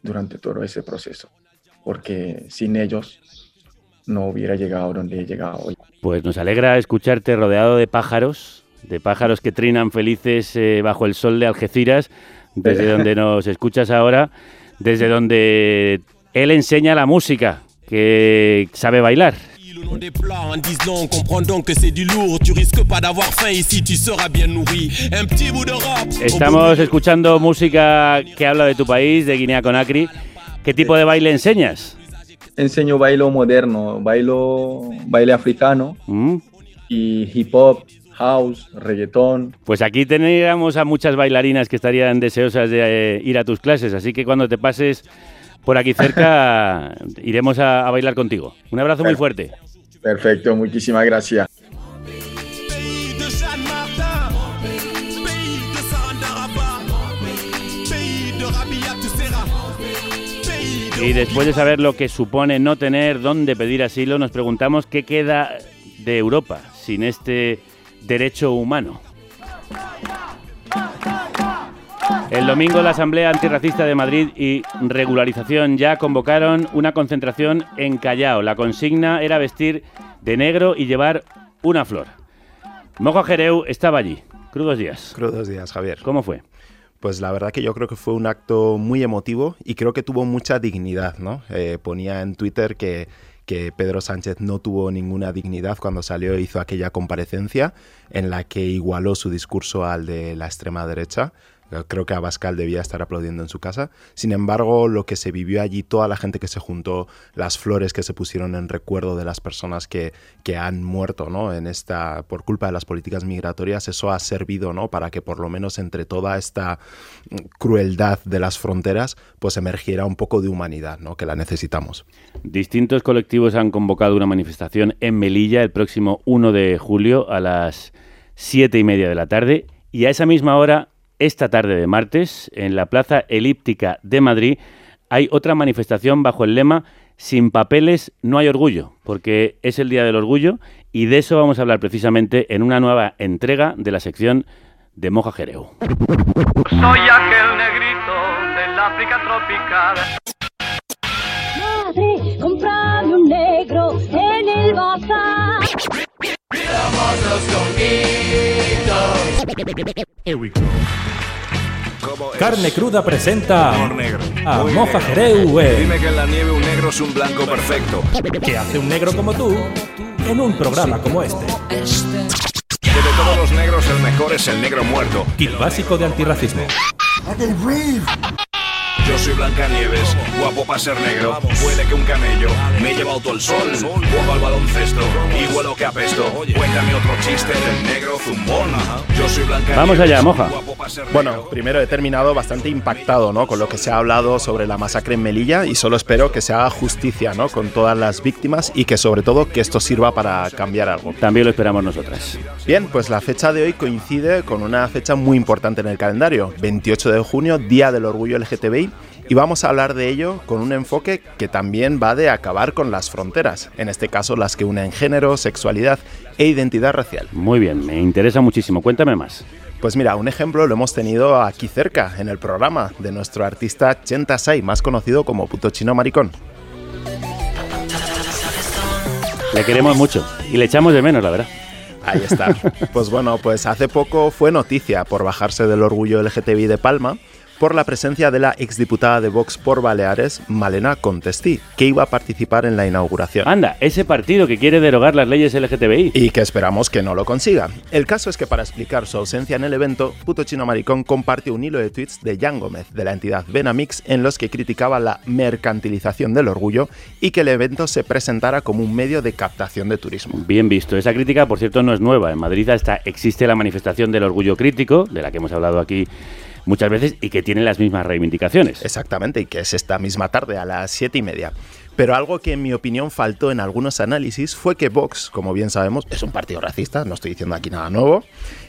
durante todo ese proceso, porque sin ellos no hubiera llegado donde he llegado hoy. Pues nos alegra escucharte rodeado de pájaros, de pájaros que trinan felices eh, bajo el sol de Algeciras, desde donde nos escuchas ahora, desde donde él enseña la música, que sabe bailar. Estamos escuchando música que habla de tu país, de Guinea Conakry. ¿Qué tipo de baile enseñas? Enseño bailo moderno, bailo baile africano Mm. y hip hop, house, reggaetón. Pues aquí teníamos a muchas bailarinas que estarían deseosas de eh, ir a tus clases, así que cuando te pases por aquí cerca iremos a, a bailar contigo. Un abrazo muy fuerte. Perfecto, muchísimas gracias. Y después de saber lo que supone no tener dónde pedir asilo, nos preguntamos qué queda de Europa sin este derecho humano. El domingo la Asamblea Antirracista de Madrid y Regularización ya convocaron una concentración en Callao. La consigna era vestir de negro y llevar una flor. Mojo Jereu estaba allí. Crudos días. Crudos días, Javier. ¿Cómo fue? Pues la verdad que yo creo que fue un acto muy emotivo y creo que tuvo mucha dignidad, ¿no? Eh, ponía en Twitter que, que Pedro Sánchez no tuvo ninguna dignidad cuando salió e hizo aquella comparecencia en la que igualó su discurso al de la extrema derecha. Creo que Abascal debía estar aplaudiendo en su casa. Sin embargo, lo que se vivió allí, toda la gente que se juntó, las flores que se pusieron en recuerdo de las personas que, que han muerto ¿no? en esta, por culpa de las políticas migratorias, eso ha servido ¿no? para que por lo menos entre toda esta crueldad de las fronteras, pues emergiera un poco de humanidad, ¿no? que la necesitamos. Distintos colectivos han convocado una manifestación en Melilla el próximo 1 de julio a las siete y media de la tarde y a esa misma hora esta tarde de martes, en la Plaza Elíptica de Madrid, hay otra manifestación bajo el lema Sin papeles no hay orgullo, porque es el Día del Orgullo y de eso vamos a hablar precisamente en una nueva entrega de la sección de Moja Jereu. Soy aquel negrito del África tropical. Madre, comprame un negro en el bazar. Carne Cruda presenta a Moja Jereu. Dime que en la nieve un negro es un blanco perfecto. ¿Qué hace un negro como tú en un programa como este? Que de todos los negros el mejor es el negro muerto. Kit básico de antirracismo. Yo soy Blancanieves, guapo para ser negro. Puede que un camello me he llevado todo el sol. Juego al baloncesto y huelo que apesto. Cuéntame otro chiste del negro zumbón. Yo soy Blancanieves. Vamos allá, Moja. Bueno, primero he terminado bastante impactado ¿no? con lo que se ha hablado sobre la masacre en Melilla y solo espero que se haga justicia ¿no? con todas las víctimas y que sobre todo que esto sirva para cambiar algo. También lo esperamos nosotras. Bien, pues la fecha de hoy coincide con una fecha muy importante en el calendario, 28 de junio, Día del Orgullo LGTBI, y vamos a hablar de ello con un enfoque que también va de acabar con las fronteras, en este caso las que unen género, sexualidad e identidad racial. Muy bien, me interesa muchísimo. Cuéntame más. Pues mira, un ejemplo lo hemos tenido aquí cerca, en el programa, de nuestro artista Chenta Sai, más conocido como Puto Chino Maricón. Le queremos mucho y le echamos de menos, la verdad. Ahí está. Pues bueno, pues hace poco fue noticia por bajarse del orgullo LGTBI de Palma por la presencia de la exdiputada de Vox por Baleares, Malena Contestí, que iba a participar en la inauguración. Anda, ese partido que quiere derogar las leyes LGTBI. Y que esperamos que no lo consiga. El caso es que para explicar su ausencia en el evento, Puto Chino Maricón compartió un hilo de tweets de Jan Gómez, de la entidad Benamix, en los que criticaba la mercantilización del orgullo y que el evento se presentara como un medio de captación de turismo. Bien visto. Esa crítica, por cierto, no es nueva. En Madrid hasta existe la manifestación del orgullo crítico, de la que hemos hablado aquí muchas veces y que tiene las mismas reivindicaciones. Exactamente, y que es esta misma tarde a las siete y media. Pero algo que en mi opinión faltó en algunos análisis fue que Vox, como bien sabemos, es un partido racista, no estoy diciendo aquí nada nuevo,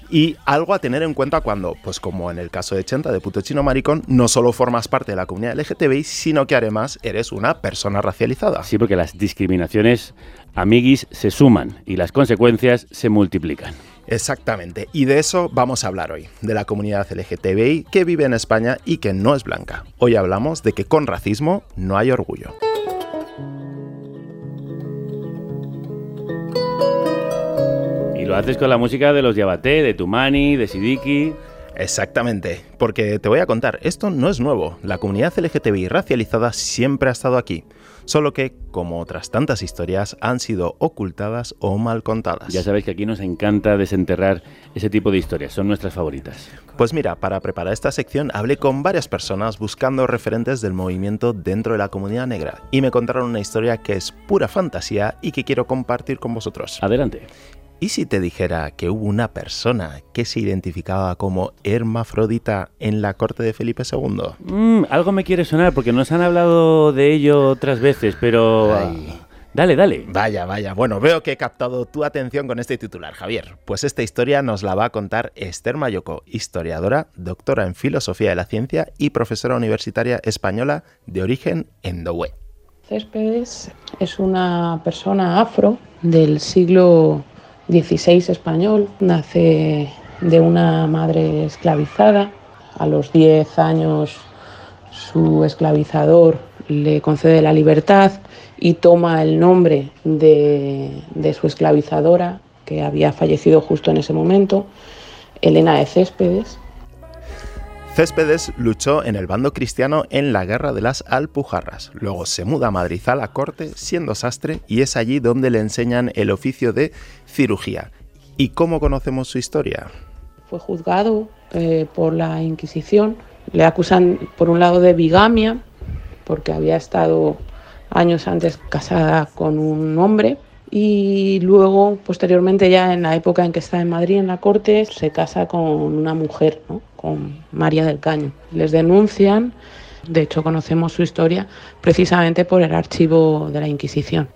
y algo a tener en cuenta cuando, pues como en el caso de Chenta, de puto chino maricón, no solo formas parte de la comunidad LGTBI, sino que además eres una persona racializada. Sí, porque las discriminaciones, amiguis, se suman y las consecuencias se multiplican. Exactamente, y de eso vamos a hablar hoy, de la comunidad LGTBI que vive en España y que no es blanca. Hoy hablamos de que con racismo no hay orgullo. Y lo haces con la música de los Yabaté, de Tumani, de Sidiki. Exactamente, porque te voy a contar, esto no es nuevo. La comunidad LGTBI racializada siempre ha estado aquí solo que, como otras tantas historias, han sido ocultadas o mal contadas. Ya sabéis que aquí nos encanta desenterrar ese tipo de historias, son nuestras favoritas. Pues mira, para preparar esta sección hablé con varias personas buscando referentes del movimiento dentro de la comunidad negra y me contaron una historia que es pura fantasía y que quiero compartir con vosotros. Adelante. ¿Y si te dijera que hubo una persona que se identificaba como hermafrodita en la corte de Felipe II? Mm, algo me quiere sonar porque nos han hablado de ello otras veces, pero... Dale, dale. Vaya, vaya. Bueno, veo que he captado tu atención con este titular, Javier. Pues esta historia nos la va a contar Esther Mayoko, historiadora, doctora en Filosofía de la Ciencia y profesora universitaria española de origen endohue. Céspedes es una persona afro del siglo XVI español, nace de una madre esclavizada. A los 10 años su esclavizador le concede la libertad y toma el nombre de, de su esclavizadora, que había fallecido justo en ese momento, Elena de Céspedes. Céspedes luchó en el bando cristiano en la Guerra de las Alpujarras. Luego se muda a Madrid a la corte siendo sastre y es allí donde le enseñan el oficio de cirugía. ¿Y cómo conocemos su historia? Fue juzgado eh, por la Inquisición. Le acusan por un lado de bigamia, porque había estado años antes casada con un hombre y luego, posteriormente, ya en la época en que está en Madrid, en la corte, se casa con una mujer, ¿no? con María del Caño. Les denuncian, de hecho conocemos su historia precisamente por el archivo de la Inquisición.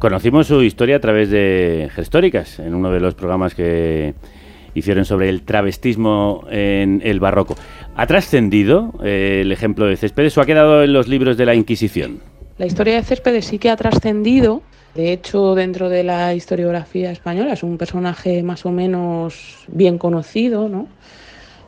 Conocimos su historia a través de Gestóricas, en uno de los programas que hicieron sobre el travestismo en el barroco. ¿Ha trascendido eh, el ejemplo de Céspedes o ha quedado en los libros de la Inquisición? La historia de Céspedes sí que ha trascendido. De hecho, dentro de la historiografía española es un personaje más o menos bien conocido, ¿no?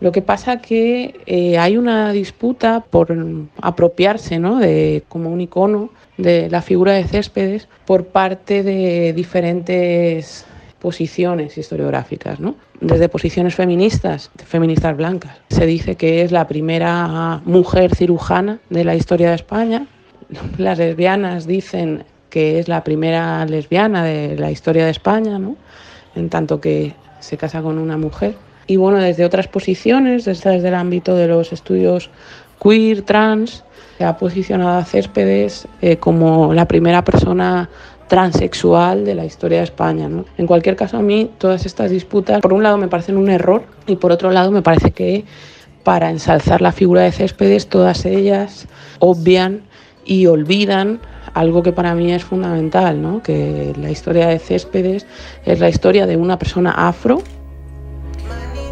Lo que pasa que eh, hay una disputa por apropiarse ¿no? de, como un icono de la figura de Céspedes por parte de diferentes posiciones historiográficas, ¿no? desde posiciones feministas, feministas blancas. Se dice que es la primera mujer cirujana de la historia de España. Las lesbianas dicen que es la primera lesbiana de la historia de España, ¿no? en tanto que se casa con una mujer. Y bueno, desde otras posiciones, desde, el ámbito de los estudios queer, trans, se ha posicionado a Céspedes eh, como la primera persona transexual de la historia de España. ¿no? En cualquier caso, a mí todas estas disputas, por un lado, me parecen un error y por otro lado, me parece que para ensalzar la figura de Céspedes, todas ellas obvian y olvidan algo que para mí es fundamental, ¿no? que la historia de Céspedes es la historia de una persona afro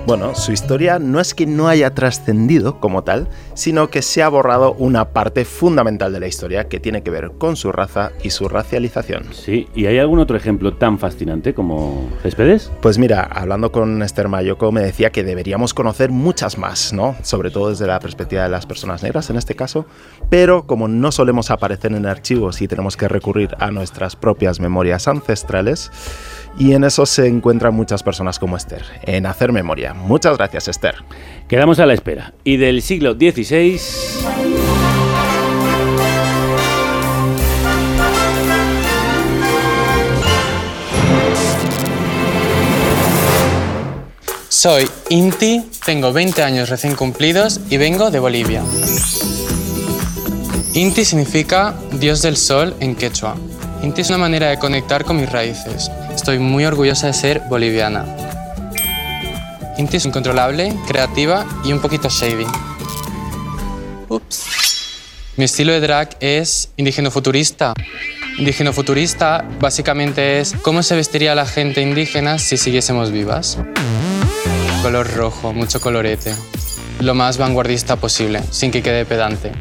bueno, su historia no es que no haya trascendido como tal, sino que se ha borrado una parte fundamental de la historia que tiene que ver con su raza y su racialización. Sí, ¿y hay algún otro ejemplo tan fascinante como Céspedes? Pues mira, hablando con Esther Mayoko me decía que deberíamos conocer muchas más, ¿no? Sobre todo desde la perspectiva de las personas negras en este caso, pero como no solemos aparecer en archivos y tenemos que recurrir a nuestras propias memorias ancestrales, y en eso se encuentran muchas personas como Esther, en hacer memoria. Muchas gracias, Esther. Quedamos a la espera. Y del siglo XVI... Soy Inti, tengo 20 años recién cumplidos y vengo de Bolivia. Inti significa Dios del Sol en quechua. Inti es una manera de conectar con mis raíces. Estoy muy orgullosa de ser boliviana. Inti es incontrolable, creativa y un poquito shady. Ups. Mi estilo de drag es indígena futurista. Indígena futurista básicamente es cómo se vestiría la gente indígena si siguiésemos vivas. Color rojo, mucho colorete. Lo más vanguardista posible, sin que quede pedante.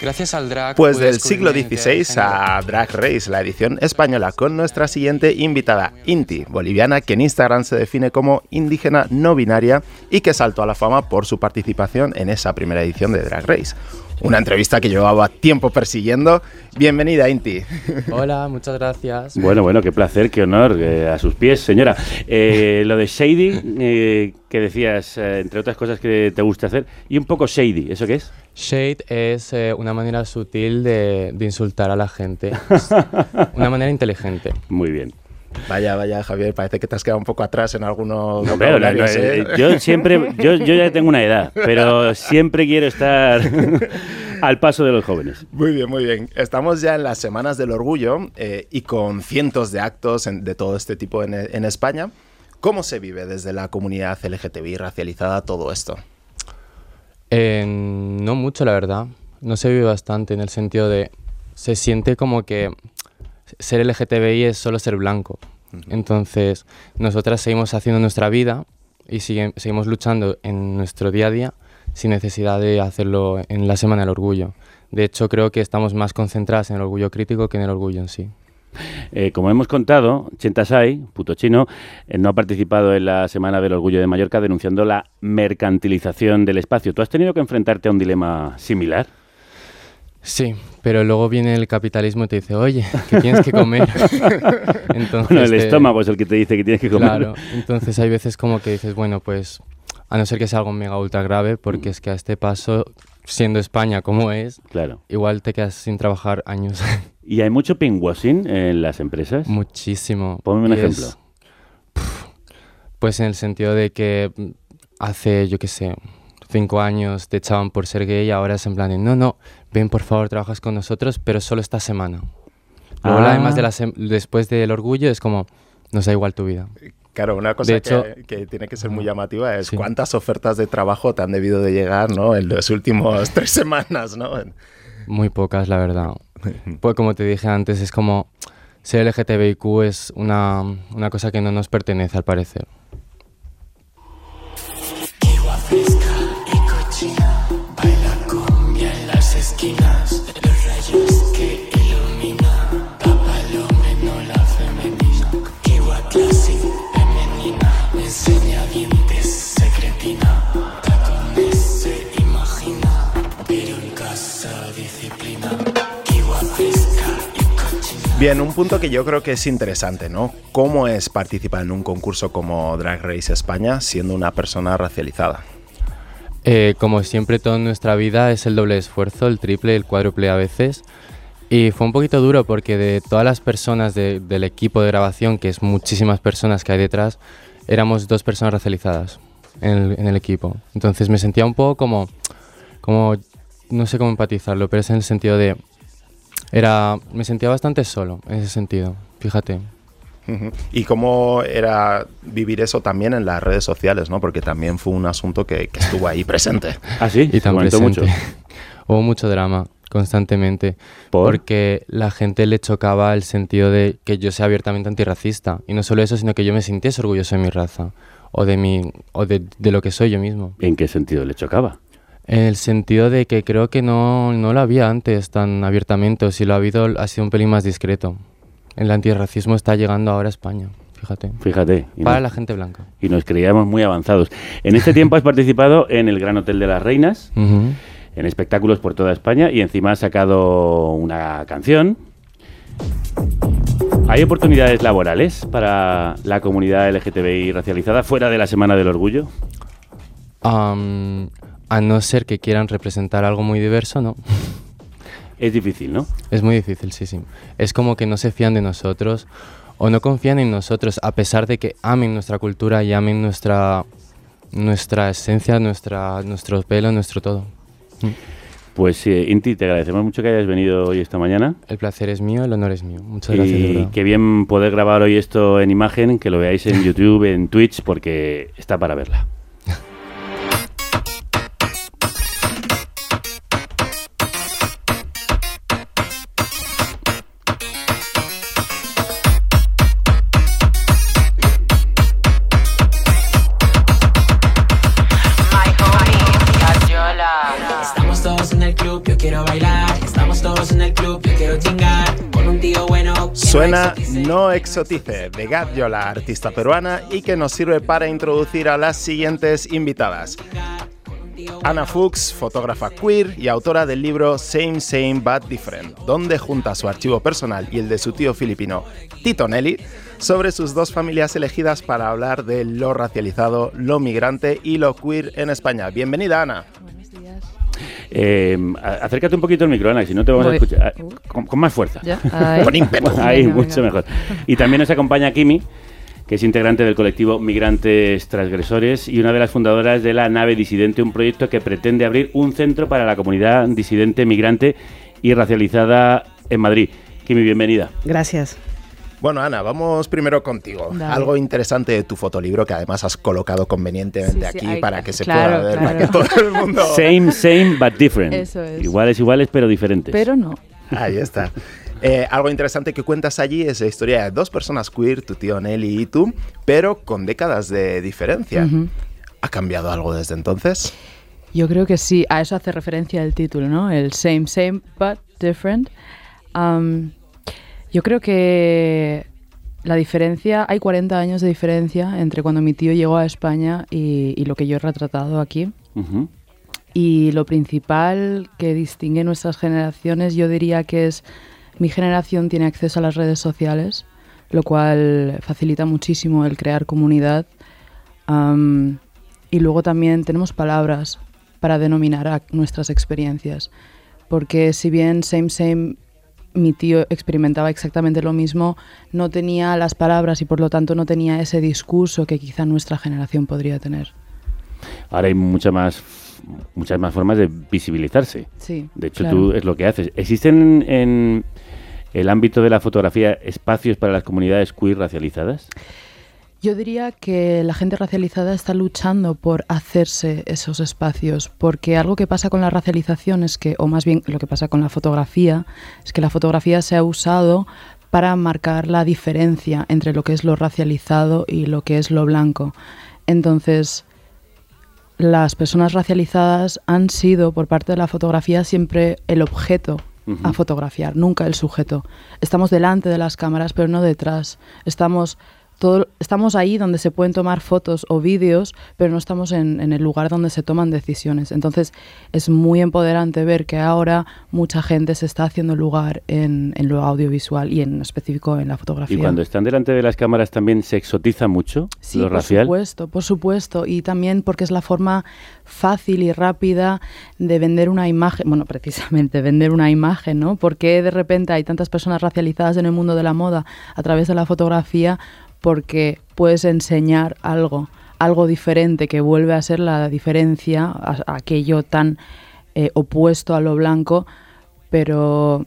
Gracias al drag. Pues del siglo XVI a Drag Race, la edición española, con nuestra siguiente invitada, Inti, boliviana, que en Instagram se define como indígena no binaria y que saltó a la fama por su participación en esa primera edición de Drag Race. Una entrevista que llevaba tiempo persiguiendo. Bienvenida, Inti. Hola, muchas gracias. Bueno, bueno, qué placer, qué honor. eh, a sus pies, señora. Eh, lo de shady, eh, que decías, eh, entre otras cosas que te gusta hacer, y un poco shady, ¿eso qué es? Shade es eh, una manera sutil de, de insultar a la gente. una manera inteligente. Muy bien. Vaya, vaya, Javier, parece que te has quedado un poco atrás en algunos No, pero, vocabularios, la- ¿eh? yo siempre, yo, yo ya tengo una edad, pero siempre quiero estar al paso de los jóvenes. Muy bien, muy bien. Estamos ya en las Semanas del Orgullo eh, y con cientos de actos en- de todo este tipo en, en España. ¿Cómo se vive desde la comunidad LGTBI racializada todo esto? Eh, no mucho, la verdad. No se vive bastante en el sentido de. Se siente como que ser LGTBI es solo ser blanco. Entonces, nosotras seguimos haciendo nuestra vida y sigue- seguimos luchando en nuestro día a día sin necesidad de hacerlo en la Semana del Orgullo. De hecho, creo que estamos más concentradas en el orgullo crítico que en el orgullo en sí. Eh, como hemos contado, Chentasai, puto chino, eh, no ha participado en la Semana del Orgullo de Mallorca denunciando la mercantilización del espacio. ¿Tú has tenido que enfrentarte a un dilema similar? Sí, pero luego viene el capitalismo y te dice, oye, que tienes que comer. Entonces Bueno, el estómago es el que te dice que tienes que comer. Claro, entonces hay veces como que dices, bueno, pues a no ser que sea algo mega ultra grave, porque es que a este paso, siendo España como es, Claro. igual te quedas sin trabajar años. ¿Y hay mucho pinkwashing en las empresas? Muchísimo. Ponme un Y ejemplo. es- Pues en el sentido de que mm, hace, yo qué sé, cinco años te echaban por ser gay y ahora es en plan de, no, no, ven por favor, trabajas con nosotros, pero solo esta semana. Luego Ah. además de la después del orgullo es como, nos da igual tu vida. Claro, una cosa De hecho- que, que tiene que ser muy llamativa es cuántas ofertas de trabajo te han debido de llegar ¿no? en los últimos tres semanas. ¿no? Muy pocas, la verdad. Pues como te dije antes, es como ser LGTBIQ es una, una cosa que no nos pertenece al parecer. Bien, un punto que yo creo que es interesante, ¿no? ¿Cómo es participar en un concurso como Drag Race España siendo una persona racializada? Eh, como siempre, toda nuestra vida es el doble esfuerzo, el triple, el cuádruple a veces. Y fue un poquito duro porque de todas las personas de- del equipo de grabación, que es muchísimas personas que hay detrás, éramos dos personas racializadas en el, en el equipo. Entonces me sentía un poco como, como, no sé cómo empatizarlo, pero es en el sentido de, era, me sentía bastante solo en ese sentido, fíjate. ¿Y cómo era vivir eso también en las redes sociales, ¿no? Porque también fue un asunto que, que estuvo ahí presente. ¿Ah, sí? Y presente. mucho. Hubo mucho drama constantemente. ¿Por? Porque la gente le chocaba el sentido de que yo sea abiertamente antirracista. Y no solo eso, sino que yo me sintiese orgulloso de mi raza. O de, mi, o de, de lo que soy yo mismo. ¿En qué sentido le chocaba? En el sentido de que creo que no, no lo había antes tan abiertamente. O si lo ha habido, ha sido un pelín más discreto. El antirracismo está llegando ahora a España. Fíjate. Fíjate. Para nos- la gente blanca. Y nos creíamos muy avanzados. En este tiempo has participado en el Gran Hotel de las Reinas, en espectáculos por toda España y encima has sacado una canción. ¿Hay oportunidades laborales para la comunidad LGTBI racializada fuera de la Semana del Orgullo? Am, a no ser que quieran representar algo muy diverso, no. Es difícil, ¿no? Es muy difícil, sí, sí. Es como que no se fían de nosotros o no confían en nosotros, a pesar de que amen nuestra cultura y amen nuestra, nuestra esencia, nuestra, nuestro pelo, nuestro todo. Pues eh, Inti, te agradecemos mucho que hayas venido hoy esta mañana. El placer es mío, el honor es mío. Muchas gracias, Y qué bien poder grabar hoy esto en imagen, que lo veáis en YouTube, en Twitch, porque está para verla. No Exotice de Gadjo, la artista peruana, y que nos sirve para introducir a las siguientes invitadas. Ana Fuchs, fotógrafa queer y autora del libro Same Same But Different, donde junta su archivo personal y el de su tío filipino Tito Nelly sobre sus dos familias elegidas para hablar de lo racializado, lo migrante y lo queer en España. Bienvenida, Ana. Eh, acércate un poquito al micro, Ana, que si no te vamos a escuchar. Ah, Con, con más fuerza. Con ímpetu. Ahí, Venga, mucho venga. mejor. Y también nos acompaña Kimi, que es integrante del colectivo Migrantes Transgresores y una de las fundadoras de la Nave Disidente, un proyecto que pretende abrir un centro para la comunidad disidente, migrante y racializada en Madrid. Kimi, bienvenida. Gracias. Bueno, Ana, vamos primero contigo. Dale. Algo interesante de tu fotolibro que además has colocado convenientemente Sí, sí, aquí para que se claro, pueda ver, claro. para que todo el mundo... Same, same, but different. Eso es. Iguales, iguales, pero diferentes. Pero no. Ahí está. Eh, algo interesante que cuentas allí es la historia de dos personas queer, tu tío Nelly y tú, pero con décadas de diferencia. ¿Ha cambiado algo desde entonces? Yo creo que sí, a eso hace referencia el título, ¿no? El same, same, but different. Yo creo que la diferencia, hay 40 años de diferencia entre cuando mi tío llegó a España y, y lo que yo he retratado aquí. Ujú. Y lo principal que distingue nuestras generaciones, yo diría que es mi generación tiene acceso a las redes sociales, lo cual facilita muchísimo el crear comunidad. Am, y luego también tenemos palabras para denominar a nuestras experiencias. Porque si bien same same mi tío experimentaba exactamente lo mismo, no tenía las palabras y por lo tanto no tenía ese discurso que quizá nuestra generación podría tener. Ahora hay mucha más, muchas más formas de visibilizarse. Sí, De hecho, claro. tú es lo que haces. ¿Existen en el ámbito de la fotografía espacios para las comunidades queer racializadas? Yo diría que la gente racializada está luchando por hacerse esos espacios, porque algo que pasa con la racialización es que, o más bien lo que pasa con la fotografía, es que la fotografía se ha usado para marcar la diferencia entre lo que es lo racializado y lo que es lo blanco. Entonces, las personas racializadas han sido, por parte de la fotografía, siempre el objeto a fotografiar, nunca el sujeto. Estamos delante de las cámaras, pero no detrás. Estamos, todo, estamos ahí donde se pueden tomar fotos o vídeos, pero no estamos en, en el lugar donde se toman decisiones. Entonces, es muy empoderante ver que ahora mucha gente se está haciendo lugar en, en lo audiovisual y en específico en la fotografía. Y cuando están delante de las cámaras también se exotiza mucho Sí, lo por racial. supuesto, por supuesto. Y también porque es la forma fácil y rápida de vender una imagen, bueno, precisamente vender una imagen, ¿no? Porque de repente hay tantas personas racializadas en el mundo de la moda a través de la fotografía? Porque puedes enseñar algo, algo diferente que vuelve a ser la diferencia, a- aquello tan eh, opuesto a lo blanco, pero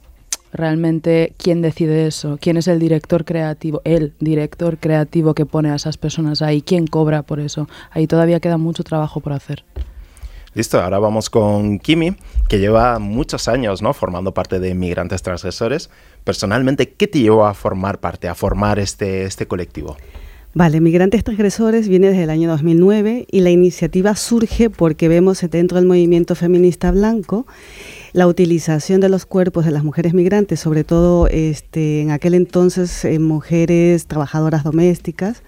realmente quién decide eso, quién es el director creativo, el director creativo que pone a esas personas ahí, quién cobra por eso. Ahí todavía queda mucho trabajo por hacer. Listo, ahora vamos con Kimi, que lleva muchos años ¿no? formando parte de Migrantes Transgresores. Personalmente, ¿qué te llevó a formar parte, a formar este, este colectivo? Vale, Migrantes Transgresores viene desde el año 2009 y la iniciativa surge porque vemos dentro del movimiento feminista blanco la utilización de los cuerpos de las mujeres migrantes, sobre todo este, en aquel entonces eh, mujeres trabajadoras domésticas,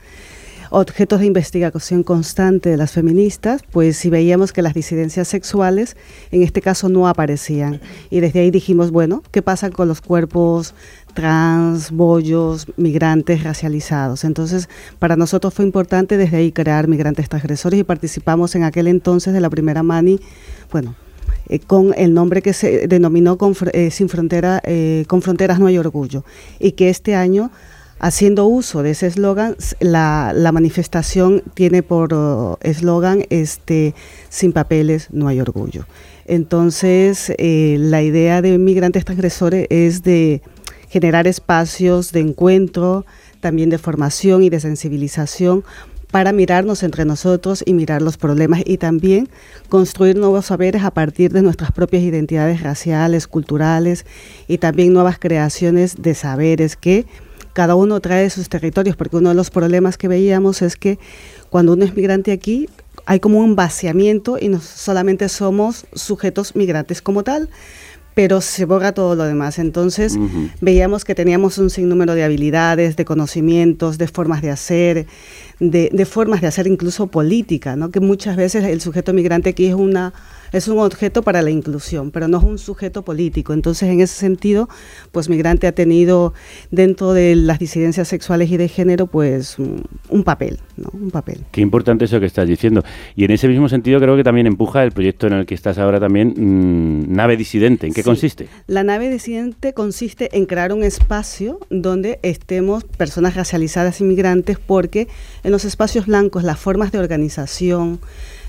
objetos de investigación constante de las feministas, pues si veíamos que las disidencias sexuales en este caso no aparecían. Y desde ahí dijimos, bueno, ¿qué pasa con los cuerpos trans, bollos, migrantes racializados? Entonces, para nosotros fue importante desde ahí crear Migrantes Transgresores y participamos en aquel entonces de la primera Mani, bueno, eh, con el nombre que se denominó con, eh, Sin Frontera, eh, Con Fronteras No hay Orgullo, y que este año Haciendo uso de ese eslogan, la, manifestación tiene por eslogan este, Sin papeles no hay orgullo. Entonces, eh, la idea de Migrantes Transgresores es de generar espacios de encuentro, también de formación y de sensibilización para mirarnos entre nosotros y mirar los problemas y también construir nuevos saberes a partir de nuestras propias identidades raciales, culturales y también nuevas creaciones de saberes que cada uno trae de sus territorios, porque uno de los problemas que veíamos es que cuando uno es migrante aquí hay como un vaciamiento y no solamente somos sujetos migrantes como tal, pero se borra todo lo demás. Entonces veíamos que teníamos un sinnúmero de habilidades, de conocimientos, de formas de hacer, de, de formas de hacer incluso política, ¿no? que muchas veces el sujeto migrante aquí es una es un objeto para la inclusión, pero no es un sujeto político. Entonces, en ese sentido, pues migrante ha tenido dentro de las disidencias sexuales y de género, pues un papel, ¿no? Un papel. Qué importante eso que estás diciendo. Y en ese mismo sentido creo que también empuja el proyecto en el que estás ahora también, mm, Nave Disidente. ¿En qué consiste? La Nave Disidente consiste en crear un espacio donde estemos personas racializadas y migrantes porque en los espacios blancos las formas de organización,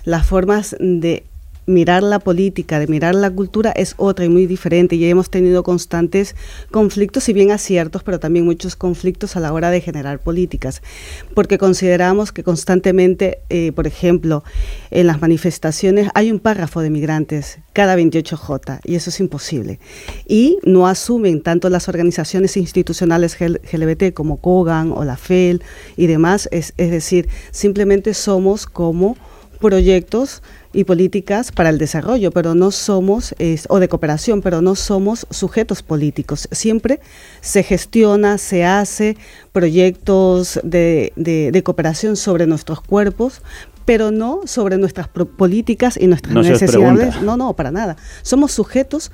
las formas de mirar la política, de mirar la cultura es otra y muy diferente y hemos tenido constantes conflictos, si bien aciertos, pero también muchos conflictos a la hora de generar políticas, porque consideramos que constantemente, eh, por ejemplo, en las manifestaciones hay un párrafo de migrantes cada 28J y eso es imposible. Y no asumen tanto las organizaciones institucionales LGBT como COGAN o la FEL y demás, es, es decir, simplemente somos como proyectos y políticas para el desarrollo, pero no somos, o de cooperación, pero no somos sujetos políticos. Siempre se gestiona, se hace proyectos de, de, cooperación sobre nuestros cuerpos, pero no sobre nuestras políticas y nuestras necesidades. No, no, para nada. Somos sujetos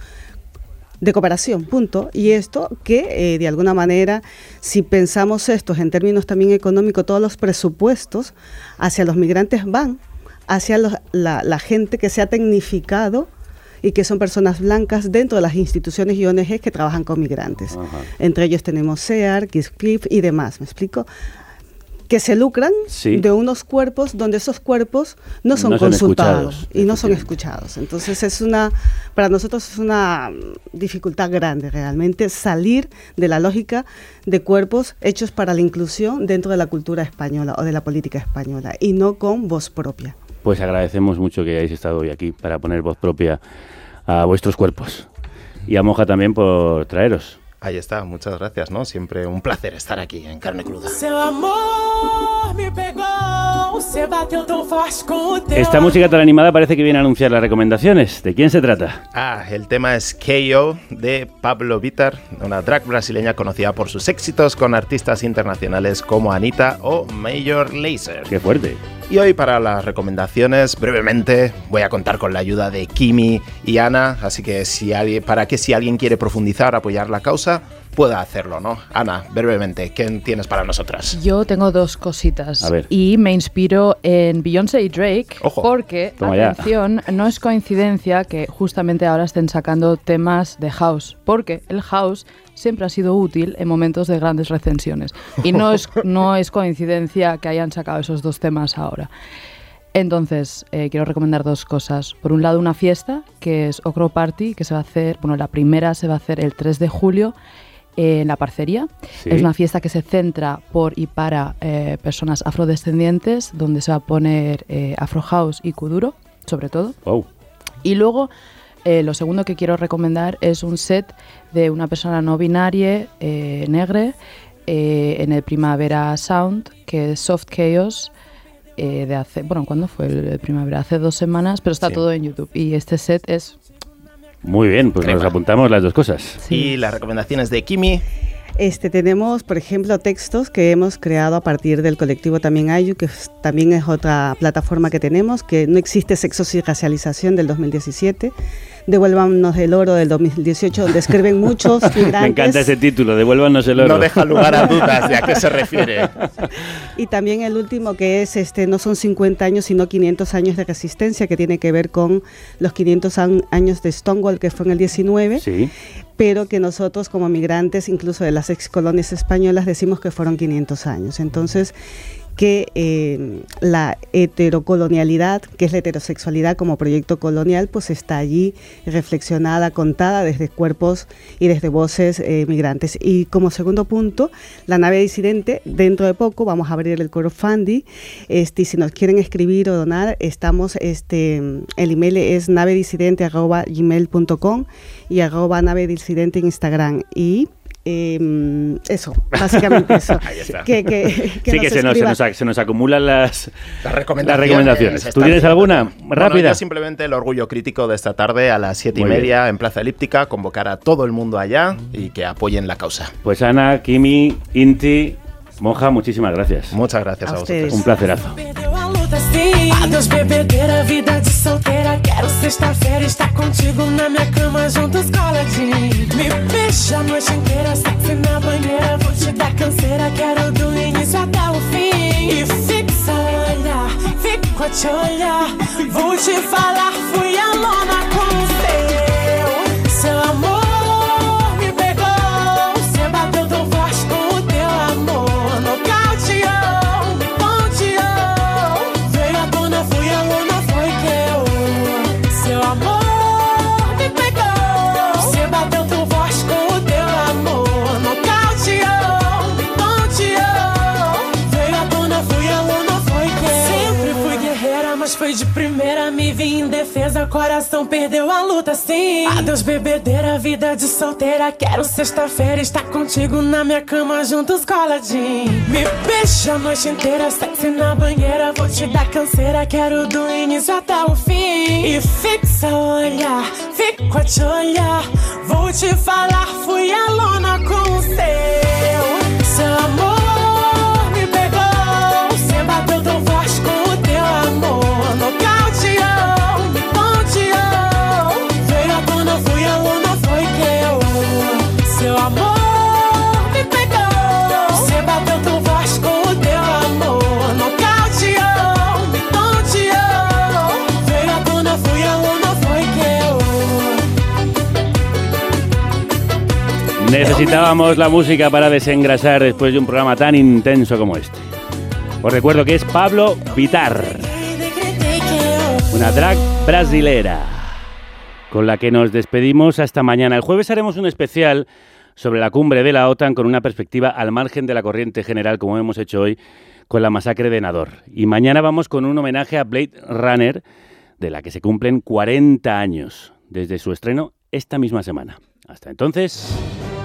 de cooperación, punto. Y esto que eh, de alguna manera, si pensamos esto en términos también económicos, todos los presupuestos hacia los migrantes van hacia la, gente que se ha tecnificado y que son personas blancas dentro de las instituciones y ONGs que trabajan con migrantes. Entre ellos tenemos SEAR, Cliff y demás, ¿me explico? que se lucran de unos cuerpos donde esos cuerpos no son consultados y no son escuchados. Entonces es una, para nosotros es una dificultad grande realmente salir de la lógica de cuerpos hechos para la inclusión dentro de la cultura española o de la política española y no con voz propia. Pues agradecemos mucho que hayáis estado hoy aquí para poner voz propia a vuestros cuerpos. Y a Moja también por traeros. Ahí está, muchas gracias, ¿no? Siempre un placer estar aquí en Carne Cruda. Esta música tan animada parece que viene a anunciar las recomendaciones. ¿De quién se trata? Ah, el tema es KO de Pablo Vitar, una drag brasileña conocida por sus éxitos con artistas internacionales como Anita o Major Lazer. ¡Qué fuerte! Y hoy para las recomendaciones, brevemente, voy a contar con la ayuda de Kimi y Ana, así que si alguien, para que si alguien quiere profundizar, apoyar la causa, pueda hacerlo, ¿no? Ana, brevemente, ¿qué tienes para nosotras? Yo tengo dos cositas. A ver. Y me inspiro en Beyoncé y Drake porque, atención, no es coincidencia que justamente ahora estén sacando temas de house, porque el house siempre ha sido útil en momentos de grandes recensiones. Y no es, no es coincidencia que hayan sacado esos dos temas ahora. Entonces, eh, quiero recomendar dos cosas. Por un lado, una fiesta, que es Ocro Party, que se va a hacer, bueno, la primera se va a hacer el 3 de julio en la parcería. Es una fiesta que se centra por y para eh, personas afrodescendientes, donde se va a poner eh, Afro House y Kuduro, sobre todo. Y luego, lo segundo que quiero recomendar es un set de una persona no binaria, negre, en el Primavera Sound, que es Soft Chaos eh, de hace, bueno, ¿cuándo fue el, primavera? Hace dos semanas, pero está todo en YouTube. Y este set es... Muy bien, pues nos apuntamos las dos cosas. Y las recomendaciones de Kimi. Este, tenemos, por ejemplo, textos que hemos creado a partir del colectivo también Ayu, que también es otra plataforma que tenemos, que no existe sexo sin racialización del 2017. Devuélvanos el oro del 2018, donde escriben muchos migrantes. Me encanta ese título, Devuélvanos el oro. No deja lugar a dudas de a qué se refiere. Y también el último que es, este, no son 50 años, sino 500 años de resistencia, que tiene que ver con los 500 años de Stonewall, que fue en el 19. Sí pero que nosotros como migrantes, incluso de las ex colonias españolas, decimos que fueron 500 años. Entonces, que eh, la heterocolonialidad, que es la heterosexualidad como proyecto colonial, pues está allí reflexionada, contada desde cuerpos y desde voces eh, migrantes. Y como segundo punto, la nave disidente, dentro de poco vamos a abrir el crowdfunding, este, si nos quieren escribir o donar, estamos, este, el email es navedisidente.gmail.com y arroba nave disidente en Instagram. Y Eh, eso, básicamente eso. Ahí está. Que, que, que sí, que se nos, se, escriba. nos, ac- se nos acumulan las, Las recomendaciones. recomendaciones. ¿Tú tienes alguna? Bueno, Rápida. yo simplemente el orgullo crítico de esta tarde a las siete y Muy bien. media en Plaza Elíptica, convocar a todo el mundo allá y que apoyen la causa. Pues Ana, Kimi, Inti, Monja, muchísimas gracias. Muchas gracias A a, ustedes. vosotros. Un placerazo. Perdeu a luta sim. Adeus bebedeira, vida de solteira. Quero sexta-feira estar contigo na minha cama juntos coladinho. Me beija a noite inteira, sexy na banheira. Vou te dar canseira, quero do início até o fim. E fixa o olhar, fico a te olhar. Vou te falar, fui a lona com o seu. Seu amor defesa, coração perdeu a luta, sim. Adeus, bebedeira, vida de solteira. Quero sexta-feira estar contigo na minha cama, juntos coladinho. Me beija a noite inteira, sexy na banheira. Vou te dar canseira, quero do início até o fim. E fixa o olhar, fico a te olhar. Vou te falar, fui a lona com o Necesitábamos la música para desengrasar después de un programa tan intenso como este. Os recuerdo que es Pablo Vitar, una drag brasilera, con la que nos despedimos hasta mañana. El jueves haremos un especial sobre la cumbre de la OTAN con una perspectiva al margen de la corriente general, como hemos hecho hoy con la masacre de Nador. Y mañana vamos con un homenaje a Blade Runner, de la que se cumplen 40 años desde su estreno esta misma semana. Hasta entonces,